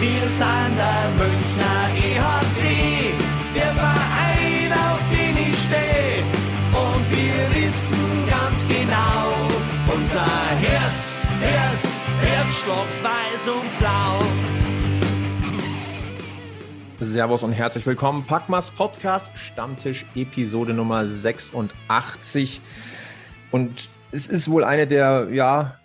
Wir sind der Münchner EHC, der Verein, auf den ich stehe. Und wir wissen ganz genau, unser Herz, Herz, Herzstock, weiß und blau. Servus und herzlich willkommen. Packmas Podcast, Stammtisch, Episode Nummer 86. Und es ist wohl eine der, ja,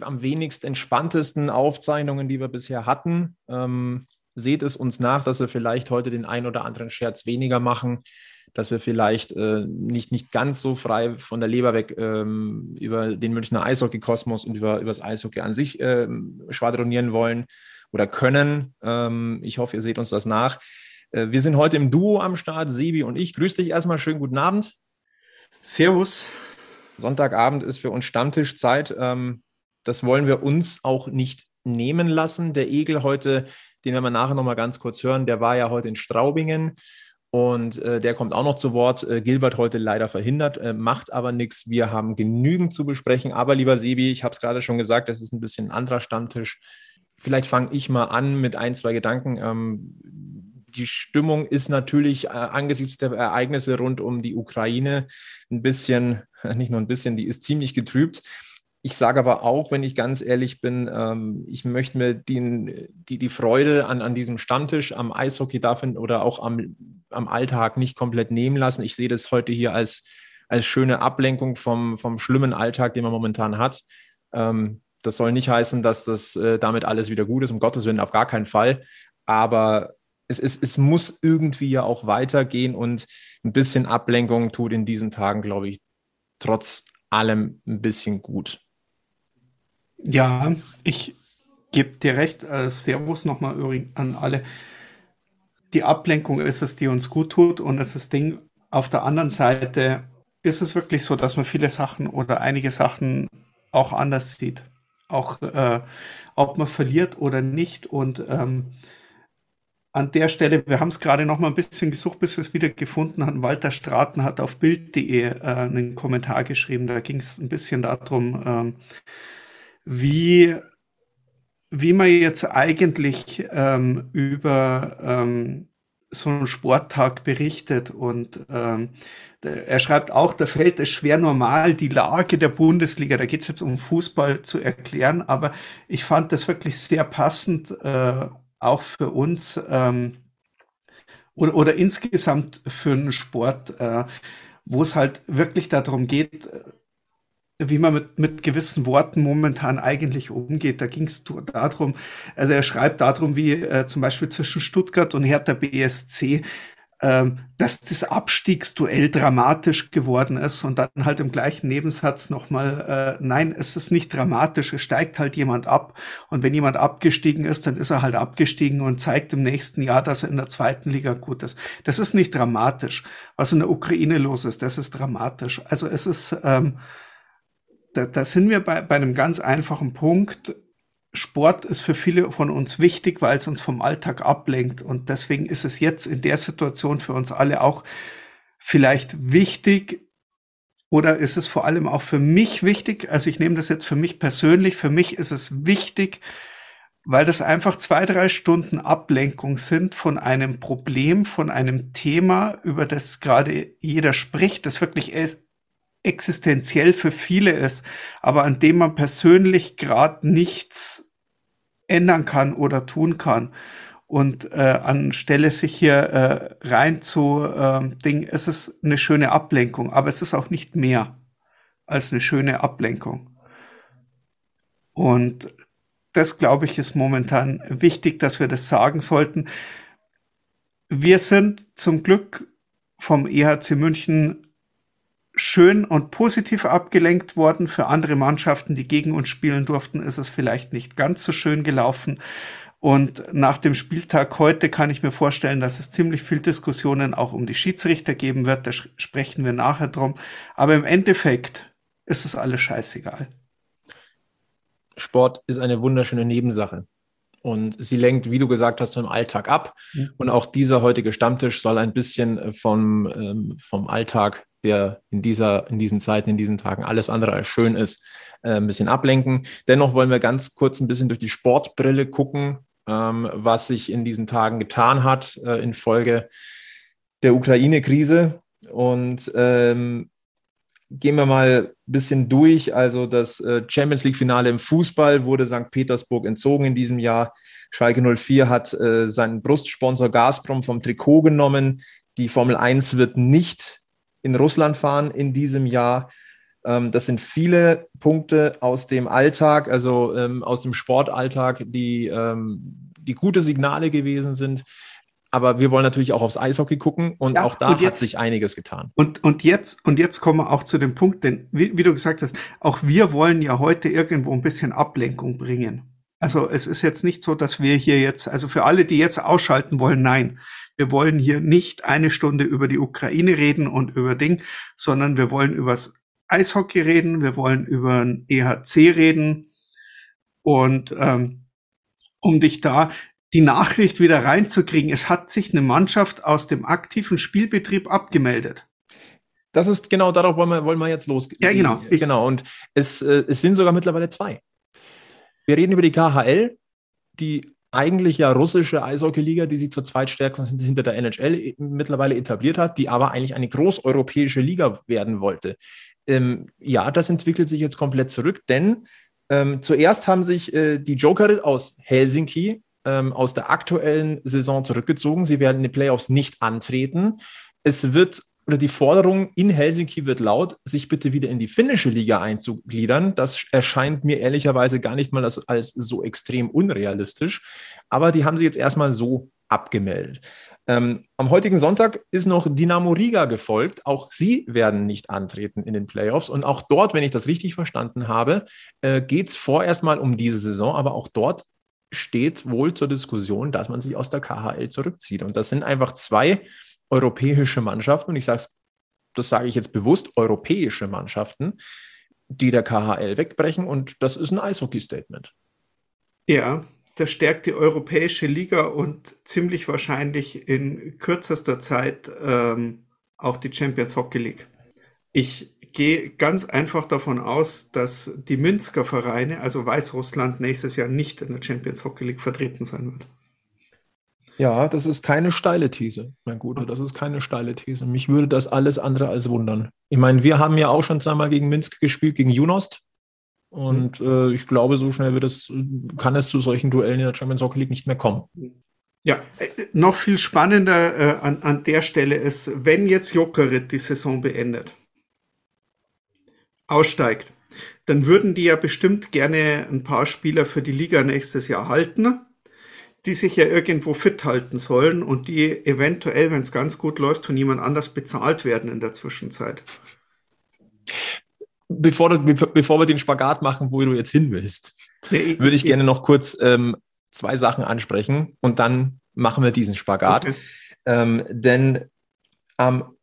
am wenigst entspanntesten Aufzeichnungen, die wir bisher hatten. Ähm, seht es uns nach, dass wir vielleicht heute den ein oder anderen Scherz weniger machen, dass wir vielleicht äh, nicht, nicht ganz so frei von der Leber weg ähm, über den Münchner Eishockey-Kosmos und über, über das Eishockey an sich ähm, schwadronieren wollen oder können. Ähm, ich hoffe, ihr seht uns das nach. Äh, wir sind heute im Duo am Start, Sebi und ich. Grüß dich erstmal, schönen guten Abend. Servus. Sonntagabend ist für uns Stammtischzeit. Ähm, das wollen wir uns auch nicht nehmen lassen. Der Egel heute, den werden wir nachher nochmal ganz kurz hören, der war ja heute in Straubingen. Und äh, der kommt auch noch zu Wort. Äh, Gilbert heute leider verhindert, äh, macht aber nichts. Wir haben genügend zu besprechen. Aber lieber Sebi, ich habe es gerade schon gesagt, das ist ein bisschen ein anderer Stammtisch vielleicht fange ich mal an mit ein, zwei Gedanken. Ähm, die Stimmung ist natürlich äh, angesichts der Ereignisse rund um die Ukraine ein bisschen, nicht nur ein bisschen, die ist ziemlich getrübt. Ich sage aber auch, wenn ich ganz ehrlich bin, ähm, ich möchte mir den, die, die Freude an, an diesem Stammtisch, am Eishockey davon oder auch am, am Alltag nicht komplett nehmen lassen. Ich sehe das heute hier als, als schöne Ablenkung vom, vom schlimmen Alltag, den man momentan hat. Ähm, das soll nicht heißen, dass das äh, damit alles wieder gut ist, um Gottes Willen, auf gar keinen Fall. Aber es, es, es muss irgendwie ja auch weitergehen und ein bisschen Ablenkung tut in diesen Tagen, glaube ich, trotz allem ein bisschen gut. Ja, ich gebe dir recht. Äh, Servus nochmal an alle. Die Ablenkung ist es, die uns gut tut und es ist das Ding. Auf der anderen Seite ist es wirklich so, dass man viele Sachen oder einige Sachen auch anders sieht auch äh, ob man verliert oder nicht. Und ähm, an der Stelle, wir haben es gerade noch mal ein bisschen gesucht, bis wir es wieder gefunden haben. Walter Straten hat auf Bild.de äh, einen Kommentar geschrieben. Da ging es ein bisschen darum, ähm, wie, wie man jetzt eigentlich ähm, über ähm, so einen Sporttag berichtet. Und ähm, er schreibt auch, da fällt es schwer normal, die Lage der Bundesliga, da geht es jetzt um Fußball zu erklären, aber ich fand das wirklich sehr passend, äh, auch für uns ähm, oder, oder insgesamt für einen Sport, äh, wo es halt wirklich darum geht, wie man mit, mit gewissen Worten momentan eigentlich umgeht. Da ging es darum, also er schreibt darum, wie äh, zum Beispiel zwischen Stuttgart und Hertha BSC, ähm, dass das Abstiegsduell dramatisch geworden ist und dann halt im gleichen Nebensatz nochmal, äh, nein, es ist nicht dramatisch, es steigt halt jemand ab und wenn jemand abgestiegen ist, dann ist er halt abgestiegen und zeigt im nächsten Jahr, dass er in der zweiten Liga gut ist. Das ist nicht dramatisch. Was in der Ukraine los ist, das ist dramatisch. Also es ist, ähm, da, da sind wir bei, bei einem ganz einfachen Punkt. Sport ist für viele von uns wichtig, weil es uns vom Alltag ablenkt. Und deswegen ist es jetzt in der Situation für uns alle auch vielleicht wichtig, oder ist es vor allem auch für mich wichtig? Also ich nehme das jetzt für mich persönlich. Für mich ist es wichtig, weil das einfach zwei, drei Stunden Ablenkung sind von einem Problem, von einem Thema, über das gerade jeder spricht, das wirklich existenziell für viele ist, aber an dem man persönlich gerade nichts ändern kann oder tun kann. Und äh, anstelle sich hier äh, rein zu äh, Ding, es ist eine schöne Ablenkung, aber es ist auch nicht mehr als eine schöne Ablenkung. Und das, glaube ich, ist momentan wichtig, dass wir das sagen sollten. Wir sind zum Glück vom EHC München schön und positiv abgelenkt worden. Für andere Mannschaften, die gegen uns spielen durften, ist es vielleicht nicht ganz so schön gelaufen. Und nach dem Spieltag heute kann ich mir vorstellen, dass es ziemlich viel Diskussionen auch um die Schiedsrichter geben wird. Da sprechen wir nachher drum. Aber im Endeffekt ist es alles scheißegal. Sport ist eine wunderschöne Nebensache. Und sie lenkt, wie du gesagt hast, vom Alltag ab. Mhm. Und auch dieser heutige Stammtisch soll ein bisschen vom, ähm, vom Alltag der in, dieser, in diesen Zeiten, in diesen Tagen alles andere als schön ist, äh, ein bisschen ablenken. Dennoch wollen wir ganz kurz ein bisschen durch die Sportbrille gucken. ähm, was sich in diesen Tagen getan hat äh, infolge der Ukraine-Krise. Und ähm, gehen wir mal ein bisschen durch. Also das äh, Champions League-Finale im Fußball wurde St. Petersburg entzogen in diesem Jahr. Schalke 04 hat äh, seinen Brustsponsor Gazprom vom Trikot genommen. Die Formel 1 wird nicht in Russland fahren in diesem Jahr. Ähm, das sind viele Punkte aus dem Alltag, also ähm, aus dem Sportalltag, die, ähm, die gute Signale gewesen sind. Aber wir wollen natürlich auch aufs Eishockey gucken und ja, auch da und jetzt, hat sich einiges getan. Und, und, jetzt, und jetzt kommen wir auch zu dem Punkt, denn wie, wie du gesagt hast, auch wir wollen ja heute irgendwo ein bisschen Ablenkung bringen. Also es ist jetzt nicht so, dass wir hier jetzt, also für alle, die jetzt ausschalten wollen, nein, wir wollen hier nicht eine Stunde über die Ukraine reden und über Ding, sondern wir wollen übers Eishockey reden, wir wollen über ein EHC reden und ähm, um dich da die Nachricht wieder reinzukriegen, es hat sich eine Mannschaft aus dem aktiven Spielbetrieb abgemeldet. Das ist genau darauf wollen wir, wollen wir jetzt losgehen. Ja, genau. Ich, genau. Und es, äh, es sind sogar mittlerweile zwei. Wir reden über die KHL, die eigentlich ja russische Eishockeyliga, die sich zur zweitstärksten hinter der NHL mittlerweile etabliert hat, die aber eigentlich eine großeuropäische Liga werden wollte. Ähm, ja, das entwickelt sich jetzt komplett zurück, denn ähm, zuerst haben sich äh, die Joker aus Helsinki ähm, aus der aktuellen Saison zurückgezogen. Sie werden in den Playoffs nicht antreten. Es wird oder die Forderung in Helsinki wird laut, sich bitte wieder in die finnische Liga einzugliedern. Das erscheint mir ehrlicherweise gar nicht mal als, als so extrem unrealistisch. Aber die haben sie jetzt erstmal so abgemeldet. Ähm, am heutigen Sonntag ist noch Dynamo Riga gefolgt. Auch sie werden nicht antreten in den Playoffs. Und auch dort, wenn ich das richtig verstanden habe, äh, geht es vorerst mal um diese Saison. Aber auch dort steht wohl zur Diskussion, dass man sich aus der KHL zurückzieht. Und das sind einfach zwei europäische Mannschaften. Und ich sage das sage ich jetzt bewusst, europäische Mannschaften, die der KHL wegbrechen. Und das ist ein Eishockey-Statement. Ja, das stärkt die europäische Liga und ziemlich wahrscheinlich in kürzester Zeit ähm, auch die Champions Hockey League. Ich gehe ganz einfach davon aus, dass die Minsker Vereine, also Weißrussland, nächstes Jahr nicht in der Champions Hockey League vertreten sein wird. Ja, das ist keine steile These, mein Guter. Das ist keine steile These. Mich würde das alles andere als wundern. Ich meine, wir haben ja auch schon zweimal gegen Minsk gespielt, gegen Junost. Und mhm. äh, ich glaube, so schnell wird es, kann es zu solchen Duellen in der Champions Hockey League nicht mehr kommen. Ja, äh, noch viel spannender äh, an, an der Stelle ist, wenn jetzt Jokerit die Saison beendet, aussteigt, dann würden die ja bestimmt gerne ein paar Spieler für die Liga nächstes Jahr halten, die sich ja irgendwo fit halten sollen und die eventuell, wenn es ganz gut läuft, von jemand anders bezahlt werden in der Zwischenzeit. Bevor, du, bevor wir den Spagat machen, wo du jetzt hin willst, nee, würde ich, ich gerne noch kurz ähm, zwei Sachen ansprechen und dann machen wir diesen Spagat. Okay. Ähm, denn am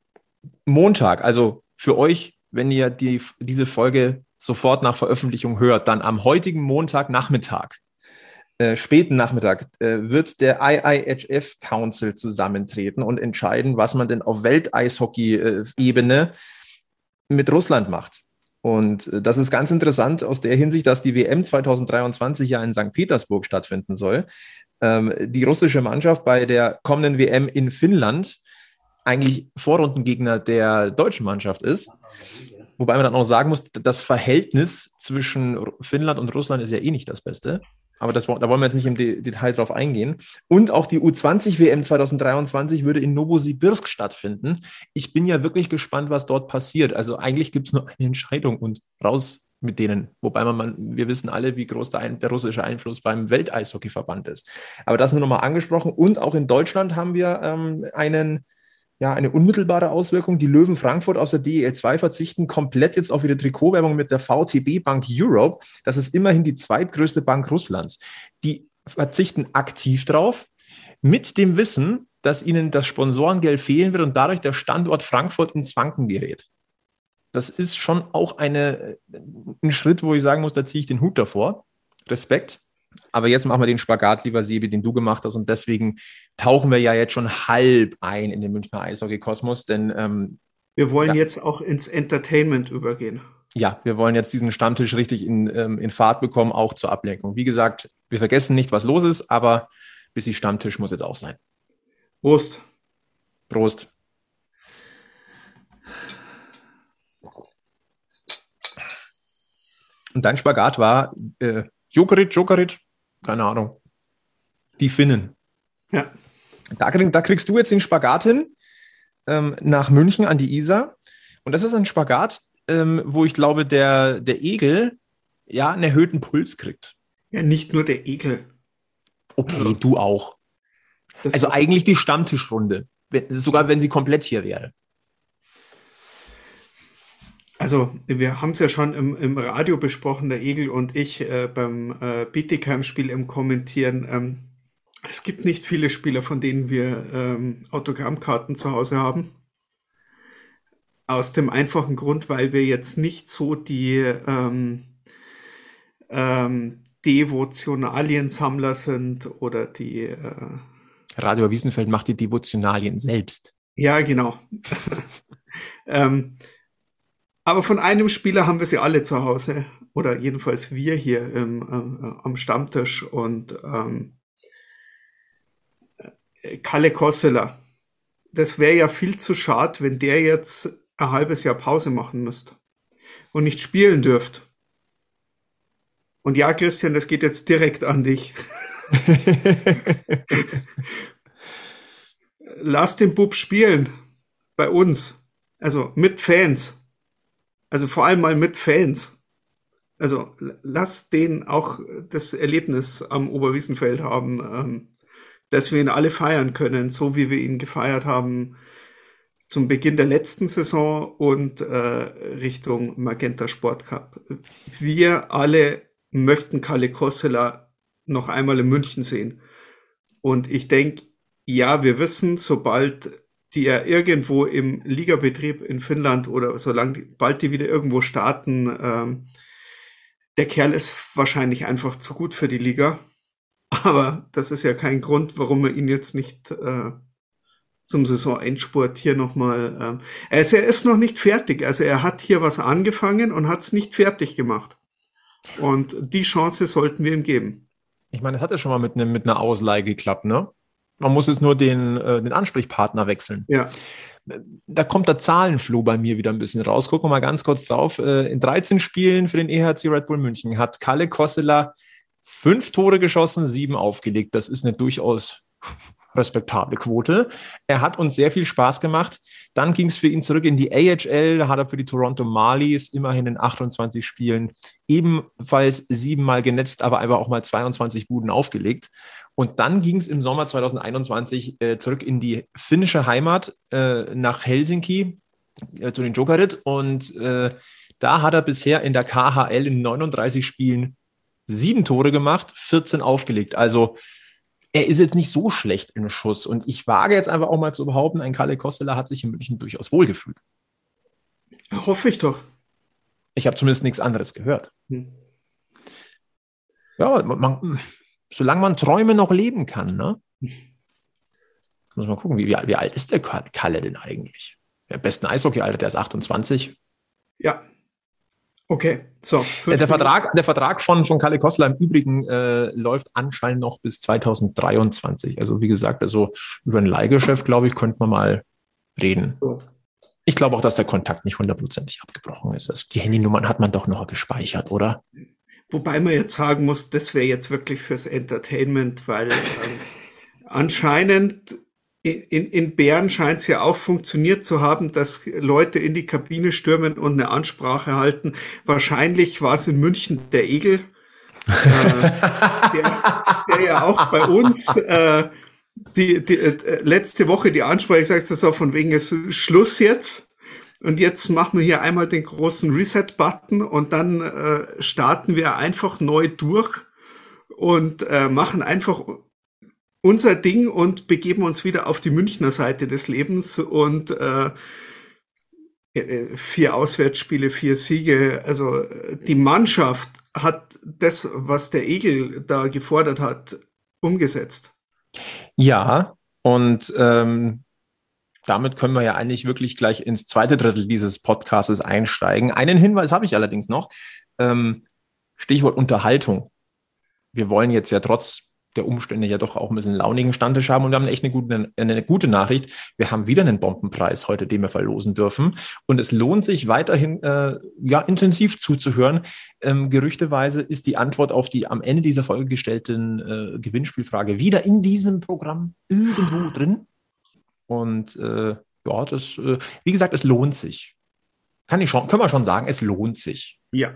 Montag, also für euch wenn ihr die, diese Folge sofort nach Veröffentlichung hört, dann am heutigen Montagnachmittag, äh, späten Nachmittag, äh, wird der IIHF Council zusammentreten und entscheiden, was man denn auf Welteishockey-Ebene mit Russland macht. Und äh, das ist ganz interessant aus der Hinsicht, dass die WM 2023 ja in St. Petersburg stattfinden soll. Ähm, die russische Mannschaft bei der kommenden WM in Finnland eigentlich Vorrundengegner der deutschen Mannschaft ist. Wobei man dann auch sagen muss, das Verhältnis zwischen Finnland und Russland ist ja eh nicht das Beste. Aber das, da wollen wir jetzt nicht im De Detail drauf eingehen. Und auch die U20-WM 2023 würde in Novosibirsk stattfinden. Ich bin ja wirklich gespannt, was dort passiert. Also eigentlich gibt es nur eine Entscheidung und raus mit denen. Wobei man, wir wissen alle, wie groß der, der russische Einfluss beim Welteishockeyverband ist. Aber das nur nochmal angesprochen. Und auch in Deutschland haben wir ähm, einen ja, eine unmittelbare Auswirkung. Die Löwen Frankfurt aus der DEL 2 verzichten komplett jetzt auf ihre Trikotwerbung mit der VTB Bank Europe. Das ist immerhin die zweitgrößte Bank Russlands. Die verzichten aktiv drauf mit dem Wissen, dass ihnen das Sponsorengeld fehlen wird und dadurch der Standort Frankfurt ins Wanken gerät. Das ist schon auch eine, ein Schritt, wo ich sagen muss, da ziehe ich den Hut davor. Respekt. Aber jetzt machen wir den Spagat, lieber Sebi, den du gemacht hast. Und deswegen tauchen wir ja jetzt schon halb ein in den Münchner Eishockey-Kosmos. Denn ähm, wir wollen ja, jetzt auch ins Entertainment übergehen. Ja, wir wollen jetzt diesen Stammtisch richtig in, ähm, in Fahrt bekommen, auch zur Ablenkung. Wie gesagt, wir vergessen nicht, was los ist, aber Bissi Stammtisch muss jetzt auch sein. Prost. Prost. Und dein Spagat war äh, Jokerit, Jokerit, keine Ahnung. Die Finnen. Ja. Da, krieg, da kriegst du jetzt den Spagat hin ähm, nach München an die Isar. Und das ist ein Spagat, ähm, wo ich glaube, der, der Egel ja einen erhöhten Puls kriegt. Ja, nicht nur der Egel. Okay, also, du auch. Also eigentlich die Stammtischrunde. Sogar wenn sie komplett hier wäre. Also, wir haben es ja schon im, im, Radio besprochen, der Egel und ich, äh, beim äh, Bietigheim-Spiel im Kommentieren. Ähm, es gibt nicht viele Spieler, von denen wir ähm, Autogrammkarten zu Hause haben. Aus dem einfachen Grund, weil wir jetzt nicht so die ähm, ähm, Devotionaliensammler sind oder die. Äh, Radio Wiesenfeld macht die Devotionalien selbst. Ja, genau. ähm, aber von einem Spieler haben wir sie alle zu Hause. Oder jedenfalls wir hier im, äh, am Stammtisch. Und ähm, Kalle Kossela. Das wäre ja viel zu schade, wenn der jetzt ein halbes Jahr Pause machen müsste und nicht spielen dürft. Und ja, Christian, das geht jetzt direkt an dich. Lass den Bub spielen. Bei uns. Also mit Fans. Also vor allem mal mit Fans. Also lass den auch das Erlebnis am Oberwiesenfeld haben, ähm, dass wir ihn alle feiern können, so wie wir ihn gefeiert haben zum Beginn der letzten Saison und äh, Richtung Magenta Sport Cup. Wir alle möchten Kalle Kossela noch einmal in München sehen. Und ich denke, ja, wir wissen, sobald die ja irgendwo im Ligabetrieb in Finnland oder solange bald die wieder irgendwo starten, ähm, der Kerl ist wahrscheinlich einfach zu gut für die Liga. Aber das ist ja kein Grund, warum wir ihn jetzt nicht äh, zum Saisonendspurt hier nochmal. Ähm, also er ist noch nicht fertig. Also er hat hier was angefangen und hat es nicht fertig gemacht. Und die Chance sollten wir ihm geben. Ich meine, das hat ja schon mal mit, ne, mit einer Ausleihe geklappt, ne? Man muss jetzt nur den, äh, den Ansprechpartner wechseln. Ja. Da kommt der Zahlenfloh bei mir wieder ein bisschen raus. Gucken wir mal ganz kurz drauf. Äh, in 13 Spielen für den EHC Red Bull München hat Kalle Kossela fünf Tore geschossen, sieben aufgelegt. Das ist eine durchaus respektable Quote. Er hat uns sehr viel Spaß gemacht. Dann ging es für ihn zurück in die AHL. Da hat er für die Toronto Marlies immerhin in 28 Spielen ebenfalls siebenmal genetzt, aber einfach auch mal 22 Buden aufgelegt. Und dann ging es im Sommer 2021 äh, zurück in die finnische Heimat äh, nach Helsinki äh, zu den Jokerit. Und äh, da hat er bisher in der KHL in 39 Spielen sieben Tore gemacht, 14 aufgelegt. Also er ist jetzt nicht so schlecht im Schuss. Und ich wage jetzt einfach auch mal zu behaupten, ein Kalle Kostela hat sich in München durchaus wohlgefühlt. Hoffe ich doch. Ich habe zumindest nichts anderes gehört. Hm. Ja, man, solange man Träume noch leben kann, ne? Muss man gucken, wie, wie, wie alt ist der Kalle denn eigentlich? Der besten Eishockey-Alter, der ist 28. Ja, Okay, so. Der, der Vertrag, der Vertrag von, von Kalle Kossler im Übrigen äh, läuft anscheinend noch bis 2023. Also wie gesagt, also über ein Leihgeschäft, glaube ich, könnte man mal reden. So. Ich glaube auch, dass der Kontakt nicht hundertprozentig abgebrochen ist. Also die Handynummern hat man doch noch gespeichert, oder? Wobei man jetzt sagen muss, das wäre jetzt wirklich fürs Entertainment, weil ähm, anscheinend in, in Bern scheint es ja auch funktioniert zu haben, dass Leute in die Kabine stürmen und eine Ansprache halten. Wahrscheinlich war es in München der Egel, äh, der, der, ja auch bei uns äh, die, die äh, letzte Woche die Ansprache sagt, das auch von wegen ist Schluss jetzt. Und jetzt machen wir hier einmal den großen Reset-Button und dann äh, starten wir einfach neu durch und äh, machen einfach unser Ding und begeben uns wieder auf die Münchner Seite des Lebens und äh, äh, vier Auswärtsspiele, vier Siege. Also die Mannschaft hat das, was der Egel da gefordert hat, umgesetzt. Ja, und ähm, damit können wir ja eigentlich wirklich gleich ins zweite Drittel dieses Podcasts einsteigen. Einen Hinweis habe ich allerdings noch. Ähm, Stichwort Unterhaltung. Wir wollen jetzt ja trotz der Umstände ja doch auch ein bisschen launigen Stammtisch haben. Und wir haben echt eine gute, eine gute Nachricht. Wir haben wieder einen Bombenpreis heute, den wir verlosen dürfen. Und es lohnt sich weiterhin äh, ja, intensiv zuzuhören. Ähm, gerüchteweise ist die Antwort auf die am Ende dieser Folge gestellten äh, Gewinnspielfrage wieder in diesem Programm irgendwo drin. Und äh, ja, das, äh, wie gesagt, es lohnt sich. Kann ich schon, können wir schon sagen, es lohnt sich. Ja.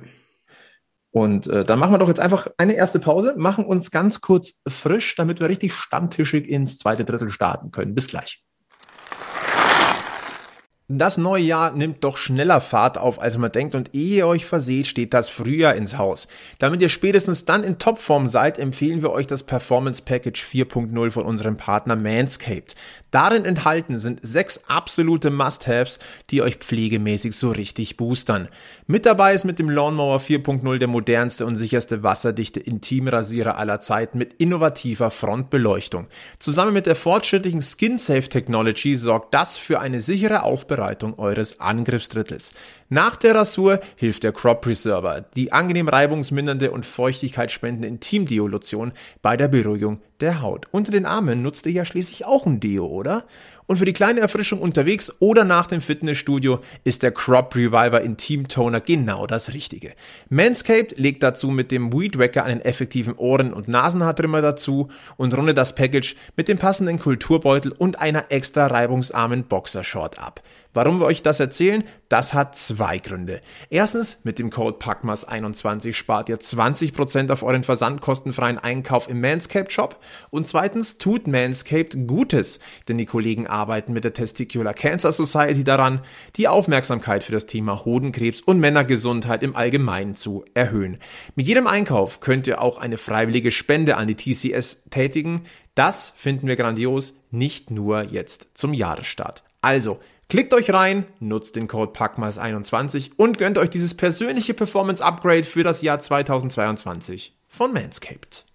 Und äh, dann machen wir doch jetzt einfach eine erste Pause, machen uns ganz kurz frisch, damit wir richtig stammtischig ins zweite Drittel starten können. Bis gleich. Das neue Jahr nimmt doch schneller Fahrt auf, als man denkt und ehe ihr euch verseht, steht das Frühjahr ins Haus. Damit ihr spätestens dann in Topform seid, empfehlen wir euch das Performance Package 4.0 von unserem Partner Manscaped. Darin enthalten sind sechs absolute Must-Haves, die euch pflegemäßig so richtig boostern. Mit dabei ist mit dem Lawnmower 4.0 der modernste und sicherste wasserdichte Intimrasierer aller Zeiten mit innovativer Frontbeleuchtung. Zusammen mit der fortschrittlichen Skin Safe Technology sorgt das für eine sichere Aufbereitung Vorbereitung eures Angriffsdrittels. Nach der Rasur hilft der Crop Preserver, die angenehm reibungsmindernde und feuchtigkeitsspendende Intimdeo-Lotion bei der Beruhigung der Haut. Unter den Armen nutzt ihr ja schließlich auch ein Deo, oder? Und für die kleine Erfrischung unterwegs oder nach dem Fitnessstudio ist der Crop Reviver Intim Toner genau das Richtige. Manscaped legt dazu mit dem Weed Wacker einen effektiven Ohren- und Nasenhaartrimmer dazu und rundet das Package mit dem passenden Kulturbeutel und einer extra reibungsarmen Boxershort ab. Warum wir euch das erzählen? Das hat zwei Gründe. Erstens, mit dem Code PACMAS21 spart ihr 20% auf euren versandkostenfreien Einkauf im Manscaped Shop. Und zweitens tut Manscaped Gutes, denn die Kollegen arbeiten mit der Testicular Cancer Society daran, die Aufmerksamkeit für das Thema Hodenkrebs und Männergesundheit im Allgemeinen zu erhöhen. Mit jedem Einkauf könnt ihr auch eine freiwillige Spende an die TCS tätigen. Das finden wir grandios, nicht nur jetzt zum Jahresstart. Also, Klickt euch rein, nutzt den Code PACMAS21 und gönnt euch dieses persönliche Performance Upgrade für das Jahr 2022 von Manscaped.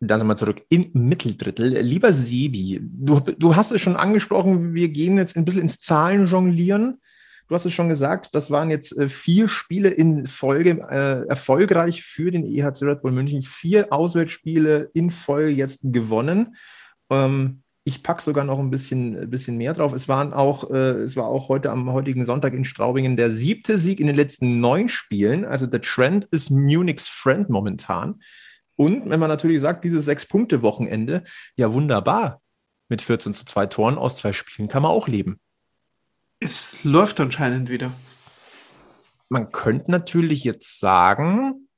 Da sind wir zurück im Mitteldrittel. Lieber Sebi, du, du hast es schon angesprochen, wir gehen jetzt ein bisschen ins Zahlenjonglieren. Du hast es schon gesagt, das waren jetzt äh, vier Spiele in Folge äh, erfolgreich für den EHC Red Bull München. Vier Auswärtsspiele in Folge jetzt gewonnen. Ähm, ich packe sogar noch ein bisschen, ein bisschen mehr drauf. Es waren auch, äh, es war auch heute am heutigen Sonntag in Straubingen der siebte Sieg in den letzten neun Spielen. Also der Trend ist Munichs Friend momentan. Und wenn man natürlich sagt, dieses Sechs-Punkte-Wochenende, ja wunderbar. Mit 14 zu zwei Toren aus zwei Spielen kann man auch leben. Es läuft anscheinend wieder. Man könnte natürlich jetzt sagen,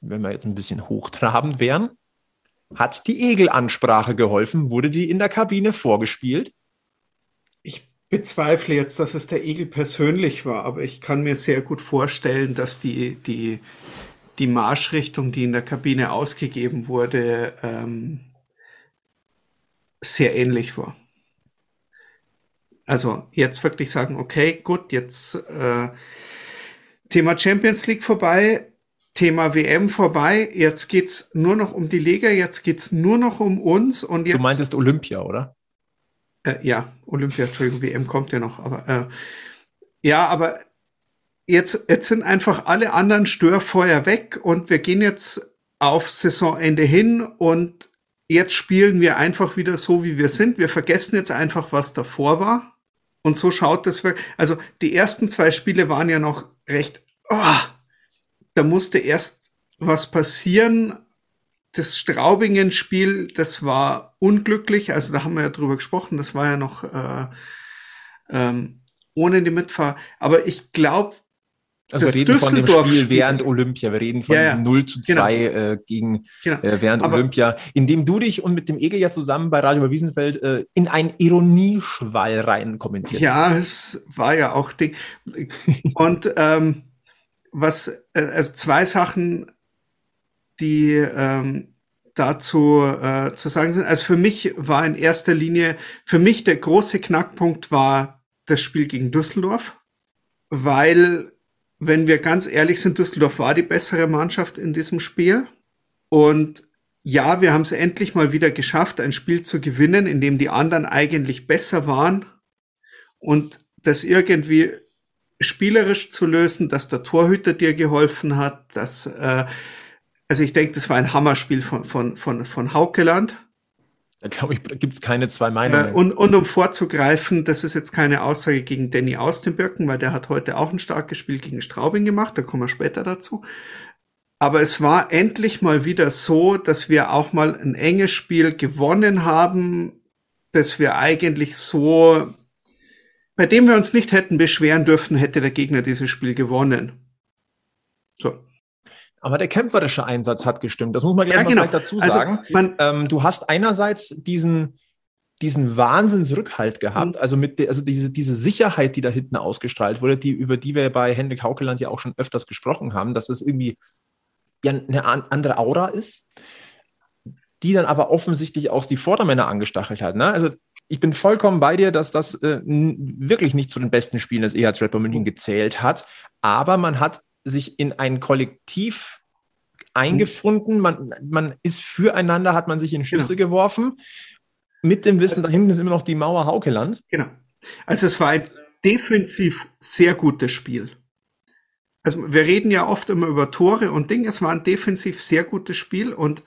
wenn wir jetzt ein bisschen hochtrabend wären, hat die Egel-Ansprache geholfen? Wurde die in der Kabine vorgespielt? Ich bezweifle jetzt, dass es der Egel persönlich war, aber ich kann mir sehr gut vorstellen, dass die, die, die Marschrichtung, die in der Kabine ausgegeben wurde, ähm, sehr ähnlich war. Also jetzt wirklich sagen, okay, gut, jetzt äh, Thema Champions League vorbei, Thema WM vorbei. Jetzt geht's nur noch um die Liga, jetzt geht's nur noch um uns und jetzt. Du meintest Olympia, oder? Äh, ja, Olympia, Entschuldigung, WM kommt ja noch, aber äh, ja, aber jetzt, jetzt sind einfach alle anderen Störfeuer weg und wir gehen jetzt auf Saisonende hin und jetzt spielen wir einfach wieder so, wie wir sind. Wir vergessen jetzt einfach, was davor war. Und so schaut das wirklich. Also die ersten zwei Spiele waren ja noch recht. Oh, da musste erst was passieren. Das Straubingen-Spiel, das war unglücklich. Also da haben wir ja drüber gesprochen. Das war ja noch äh, ähm, ohne die Mitfahr. Aber ich glaube, also wir reden von dem Spiel während Olympia, wir reden von ja, ja. 0 zu 2 genau. äh, gegen genau. äh, während Aber Olympia, indem du dich und mit dem Egel ja zusammen bei Radio Wiesenfeld äh, in ein Ironieschwall rein kommentiert Ja, hast. es war ja auch Ding. und ähm, was, äh, also zwei Sachen, die ähm, dazu äh, zu sagen sind. Also für mich war in erster Linie, für mich der große Knackpunkt war das Spiel gegen Düsseldorf, weil, wenn wir ganz ehrlich sind, Düsseldorf war die bessere Mannschaft in diesem Spiel. Und ja, wir haben es endlich mal wieder geschafft, ein Spiel zu gewinnen, in dem die anderen eigentlich besser waren und das irgendwie spielerisch zu lösen, dass der Torhüter dir geholfen hat, dass äh, Also ich denke, das war ein Hammerspiel von, von, von, von Haukeland. Da glaube ich, gibt es keine zwei Meinungen. Äh, und, und um vorzugreifen, das ist jetzt keine Aussage gegen Danny aus den Birken, weil der hat heute auch ein starkes Spiel gegen Straubing gemacht, da kommen wir später dazu. Aber es war endlich mal wieder so, dass wir auch mal ein enges Spiel gewonnen haben, dass wir eigentlich so, bei dem wir uns nicht hätten beschweren dürfen, hätte der Gegner dieses Spiel gewonnen. So. Aber der kämpferische Einsatz hat gestimmt. Das muss man gleich ja, genau. dazu also sagen. Also man, ähm, du hast einerseits diesen, diesen Wahnsinnsrückhalt gehabt, mhm. also mit de, also diese, diese Sicherheit, die da hinten ausgestrahlt wurde, die, über die wir bei Hendrik Haukeland ja auch schon öfters gesprochen haben, dass es irgendwie ja eine andere Aura ist, die dann aber offensichtlich auch die Vordermänner angestachelt hat. Ne? Also ich bin vollkommen bei dir, dass das äh, wirklich nicht zu den besten Spielen des EHC Red Bull München gezählt hat, aber man hat sich in ein Kollektiv eingefunden, man, man ist füreinander, hat man sich in Schüsse genau. geworfen, mit dem Wissen, also, da hinten ist immer noch die Mauer Haukeland. Genau. Also es war ein defensiv sehr gutes Spiel. Also wir reden ja oft immer über Tore und Ding, es war ein defensiv sehr gutes Spiel und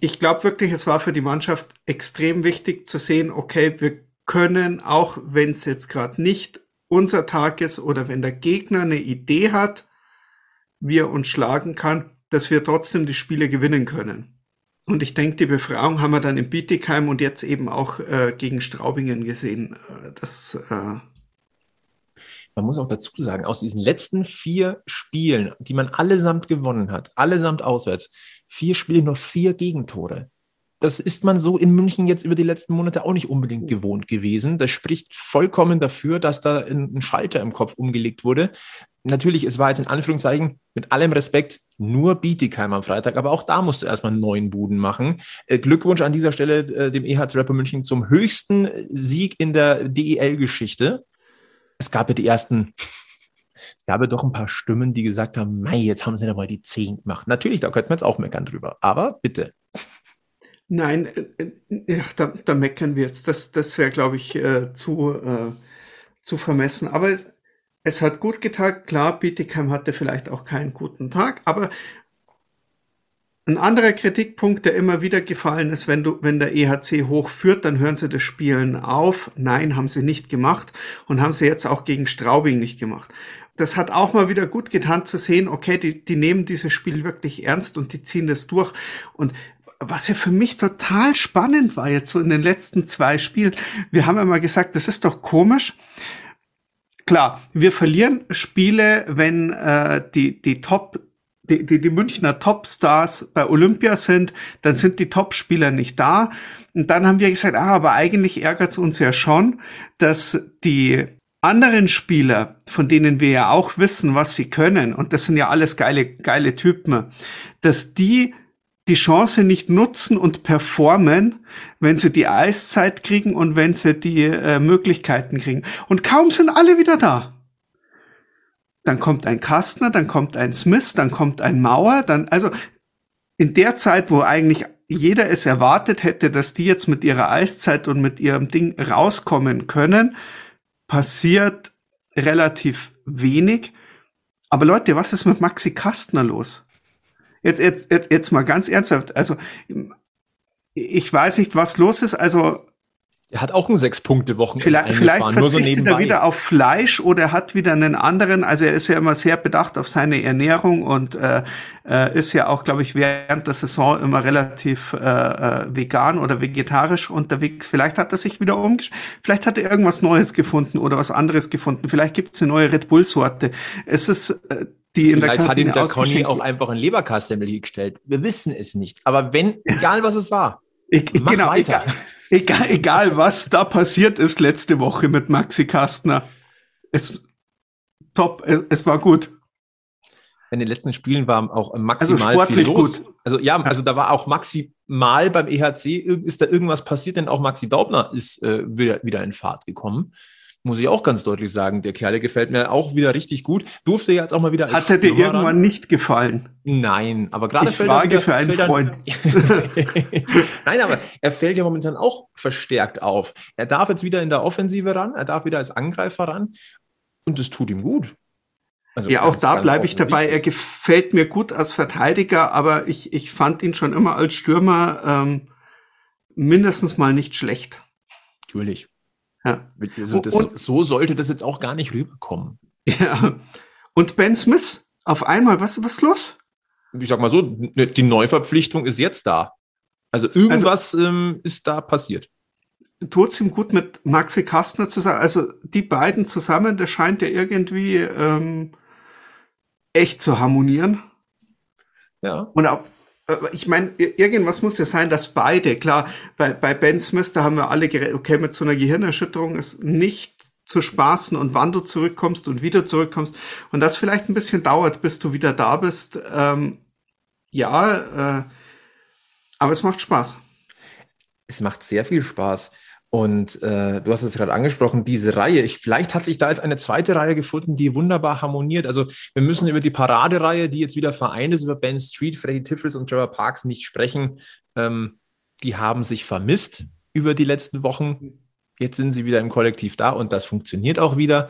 ich glaube wirklich, es war für die Mannschaft extrem wichtig zu sehen, okay, wir können, auch wenn es jetzt gerade nicht unser Tag ist oder wenn der Gegner eine Idee hat, wie er uns schlagen kann, dass wir trotzdem die Spiele gewinnen können. Und ich denke, die Befreiung haben wir dann in Bietigheim und jetzt eben auch äh, gegen Straubingen gesehen. Äh, das, äh man muss auch dazu sagen, aus diesen letzten vier Spielen, die man allesamt gewonnen hat, allesamt auswärts, vier Spiele, nur vier Gegentore. Das ist man so in München jetzt über die letzten Monate auch nicht unbedingt gewohnt gewesen. Das spricht vollkommen dafür, dass da ein Schalter im Kopf umgelegt wurde. Natürlich, es war jetzt in Anführungszeichen mit allem Respekt nur Bietigheim am Freitag, aber auch da musst du erstmal neun Buden machen. Äh, Glückwunsch an dieser Stelle äh, dem EHC Rapper München zum höchsten Sieg in der DEL-Geschichte. Es gab ja die ersten es gab ja doch ein paar Stimmen, die gesagt haben, mei, jetzt haben sie mal die zehn gemacht. Natürlich, da könnte man jetzt auch meckern drüber. Aber bitte. Nein, äh, äh, da, da meckern wir jetzt. Das, das wäre, glaube ich, äh, zu, äh, zu vermessen. Aber es, es hat gut getan. Klar, Bietigheim hatte vielleicht auch keinen guten Tag, aber ein anderer Kritikpunkt, der immer wieder gefallen ist, wenn du, wenn der EHC hochführt, dann hören sie das Spielen auf. Nein, haben sie nicht gemacht und haben sie jetzt auch gegen Straubing nicht gemacht. Das hat auch mal wieder gut getan zu sehen, okay, die, die nehmen dieses Spiel wirklich ernst und die ziehen das durch. Und was ja für mich total spannend war jetzt so in den letzten zwei Spielen, wir haben ja mal gesagt, das ist doch komisch. Klar, wir verlieren Spiele, wenn äh, die, die Top die, die, die Münchner Topstars bei Olympia sind, dann sind die Topspieler nicht da. Und dann haben wir gesagt, ah, aber eigentlich ärgert es uns ja schon, dass die anderen Spieler, von denen wir ja auch wissen, was sie können, und das sind ja alles geile, geile Typen, dass die die Chance nicht nutzen und performen, wenn sie die Eiszeit kriegen und wenn sie die äh, Möglichkeiten kriegen. Und kaum sind alle wieder da dann kommt ein Kastner, dann kommt ein Smith, dann kommt ein Mauer, dann, also in der Zeit, wo eigentlich jeder es erwartet hätte, dass die jetzt mit ihrer Eiszeit und mit ihrem Ding rauskommen können, passiert relativ wenig. Aber Leute, was ist mit Maxi Kastner los? Jetzt, jetzt, jetzt, jetzt mal ganz ernsthaft. Also, ich weiß nicht, was los ist. Also, er hat auch ein Sechs-Punkte-Wochenende Vielleicht, vielleicht verzichtet so er wieder auf Fleisch oder er hat wieder einen anderen. Also er ist ja immer sehr bedacht auf seine Ernährung und äh, äh, ist ja auch, glaube ich, während der Saison immer relativ äh, äh, vegan oder vegetarisch unterwegs. Vielleicht hat er sich wieder umgestellt. Vielleicht hat er irgendwas Neues gefunden oder was anderes gefunden. Vielleicht gibt es eine neue Red Bull-Sorte. Es ist äh, die in Vielleicht der hat ihm der Conny auch einfach ein Leberkassemmel gestellt. Wir wissen es nicht. Aber wenn, egal was es war, ich, genau, weiter. Egal, egal, egal, was da passiert ist letzte Woche mit Maxi Kastner. Es, top, es, es war gut. In den letzten Spielen war auch maximal also viel los. Gut. Also ja, also da war auch maximal beim EHC, ist da irgendwas passiert, denn auch Maxi Daubner ist äh, wieder, wieder in Fahrt gekommen muss ich auch ganz deutlich sagen. Der Kerl gefällt mir auch wieder richtig gut. Durfte jetzt auch mal wieder. Hat er dir irgendwann ran. nicht gefallen? Nein, aber gerade ich frage wieder, für einen Freund. Nein, aber er fällt ja momentan auch verstärkt auf. Er darf jetzt wieder in der Offensive ran, er darf wieder als Angreifer ran und das tut ihm gut. Also ja, auch da bleibe ich dabei. Er gefällt mir gut als Verteidiger, aber ich, ich fand ihn schon immer als Stürmer ähm, mindestens mal nicht schlecht. Natürlich. Ja. Also das, und, so sollte das jetzt auch gar nicht rüberkommen. Ja. Und Ben Smith, auf einmal, was, was ist los? Ich sag mal so, ne, die Neuverpflichtung ist jetzt da. Also irgendwas also, ähm, ist da passiert. Tut es ihm gut mit Maxi Kastner zusammen. Also die beiden zusammen, das scheint ja irgendwie ähm, echt zu harmonieren. Ja. Und auch, ich meine, irgendwas muss ja sein, dass beide, klar, bei, bei Ben Smith, da haben wir alle geredet, okay, mit so einer Gehirnerschütterung ist nicht zu spaßen und wann du zurückkommst und wieder zurückkommst und das vielleicht ein bisschen dauert, bis du wieder da bist. Ähm, ja, äh, aber es macht Spaß. Es macht sehr viel Spaß. Und äh, du hast es gerade angesprochen, diese Reihe. Ich, vielleicht hat sich da jetzt eine zweite Reihe gefunden, die wunderbar harmoniert. Also wir müssen über die Paradereihe, die jetzt wieder vereint ist, über Ben Street, Freddy Tiffels und Trevor Parks nicht sprechen. Ähm, die haben sich vermisst über die letzten Wochen. Jetzt sind sie wieder im Kollektiv da und das funktioniert auch wieder.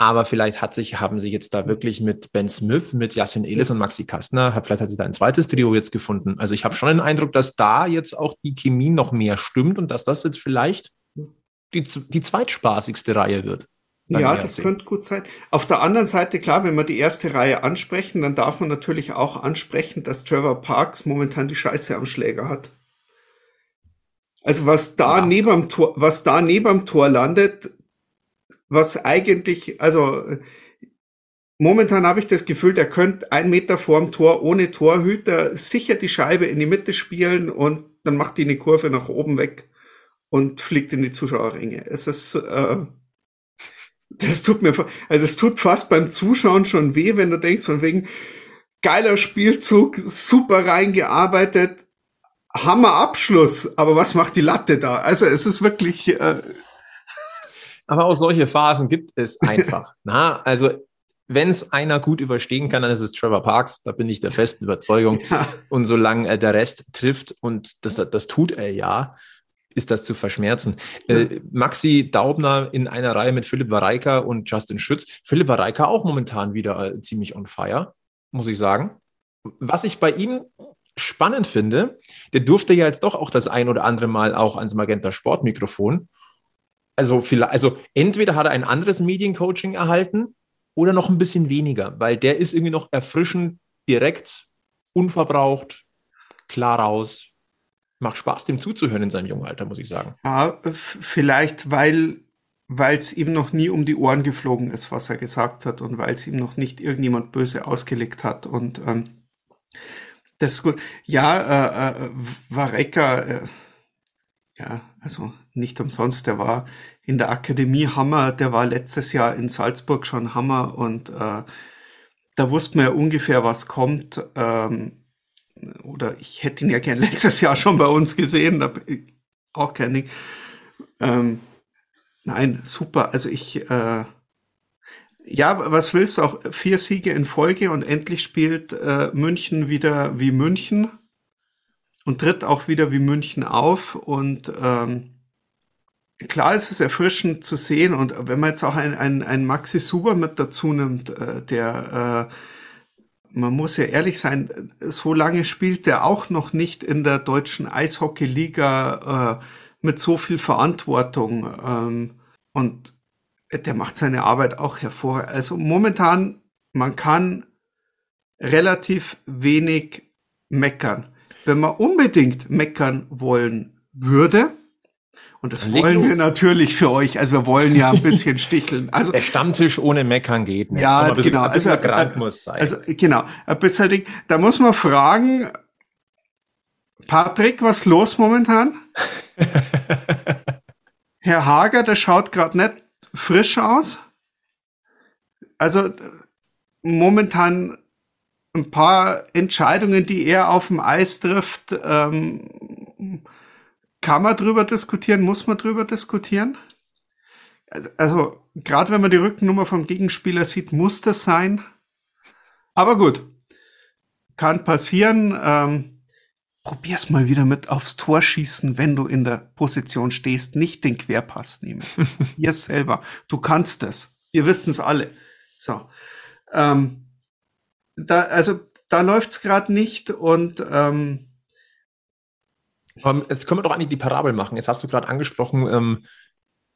Aber vielleicht hat sich, haben sich jetzt da wirklich mit Ben Smith, mit Yassin Elis und Maxi Kastner, vielleicht hat sich da ein zweites Trio jetzt gefunden. Also ich habe schon den Eindruck, dass da jetzt auch die Chemie noch mehr stimmt und dass das jetzt vielleicht die, die zweitspaßigste Reihe wird. Ja, das könnte gut sein. Auf der anderen Seite, klar, wenn wir die erste Reihe ansprechen, dann darf man natürlich auch ansprechen, dass Trevor Parks momentan die Scheiße am Schläger hat. Also was da ja. neben dem Tor, was da neben dem Tor landet, was eigentlich, also momentan habe ich das Gefühl, der könnte ein Meter vorm Tor ohne Torhüter sicher die Scheibe in die Mitte spielen und dann macht die eine Kurve nach oben weg und fliegt in die Zuschauerringe. Es ist, äh, das tut mir, also es tut fast beim Zuschauen schon weh, wenn du denkst, von wegen geiler Spielzug, super reingearbeitet, Hammer Abschluss, aber was macht die Latte da? Also es ist wirklich, äh, aber auch solche Phasen gibt es einfach. Na, also wenn es einer gut überstehen kann, dann ist es Trevor Parks. Da bin ich der festen Überzeugung. Ja. Und solange äh, der Rest trifft, und das, das tut er ja, ist das zu verschmerzen. Ja. Äh, Maxi Daubner in einer Reihe mit Philipp Wareika und Justin Schütz. Philipp Wareika auch momentan wieder äh, ziemlich on fire, muss ich sagen. Was ich bei ihm spannend finde, der durfte ja jetzt doch auch das ein oder andere Mal auch ans Magenta Sportmikrofon also, vielleicht, also entweder hat er ein anderes Mediencoaching erhalten oder noch ein bisschen weniger, weil der ist irgendwie noch erfrischend, direkt, unverbraucht, klar raus. Macht Spaß, dem zuzuhören in seinem jungen Alter, muss ich sagen. Ja, vielleicht, weil weil es ihm noch nie um die Ohren geflogen ist, was er gesagt hat und weil es ihm noch nicht irgendjemand böse ausgelegt hat und ähm, das ist gut. Ja, äh, äh, Vareka, äh, ja, also nicht umsonst, der war in der Akademie Hammer, der war letztes Jahr in Salzburg schon Hammer und äh, da wusste man ja ungefähr, was kommt. Ähm, oder ich hätte ihn ja gern letztes Jahr schon bei uns gesehen, da, auch kein Ding. Ähm, nein, super. Also ich, äh, ja, was willst du auch? Vier Siege in Folge und endlich spielt äh, München wieder wie München und tritt auch wieder wie München auf. Und ähm, klar ist es erfrischend zu sehen. Und wenn man jetzt auch ein, ein, ein Maxi Suber mit dazu nimmt, äh, der, äh, man muss ja ehrlich sein, so lange spielt der auch noch nicht in der deutschen Eishockey-Liga äh, mit so viel Verantwortung. Ähm, und der macht seine Arbeit auch hervor. Also momentan, man kann relativ wenig meckern wenn man unbedingt meckern wollen würde, und das Leg wollen los. wir natürlich für euch. Also wir wollen ja ein bisschen sticheln. Also der Stammtisch ohne Meckern geht nicht. Ja, bisschen, genau. Also, krank äh, muss sein. Also genau, ein bisschen Ding. Da muss man fragen, Patrick, was los momentan? Herr Hager, der schaut gerade nicht frisch aus. Also momentan ein paar Entscheidungen, die er auf dem Eis trifft, ähm, kann man drüber diskutieren, muss man drüber diskutieren? Also, also gerade wenn man die Rückennummer vom Gegenspieler sieht, muss das sein. Aber gut, kann passieren. Ähm, probier's mal wieder mit aufs Tor schießen, wenn du in der Position stehst, nicht den Querpass nehmen. Ihr selber, du kannst es. Wir wissen es alle. So. Ähm, da, also da läuft's gerade nicht und ähm, Jetzt können wir doch eigentlich die Parabel machen. Jetzt hast du gerade angesprochen, ähm,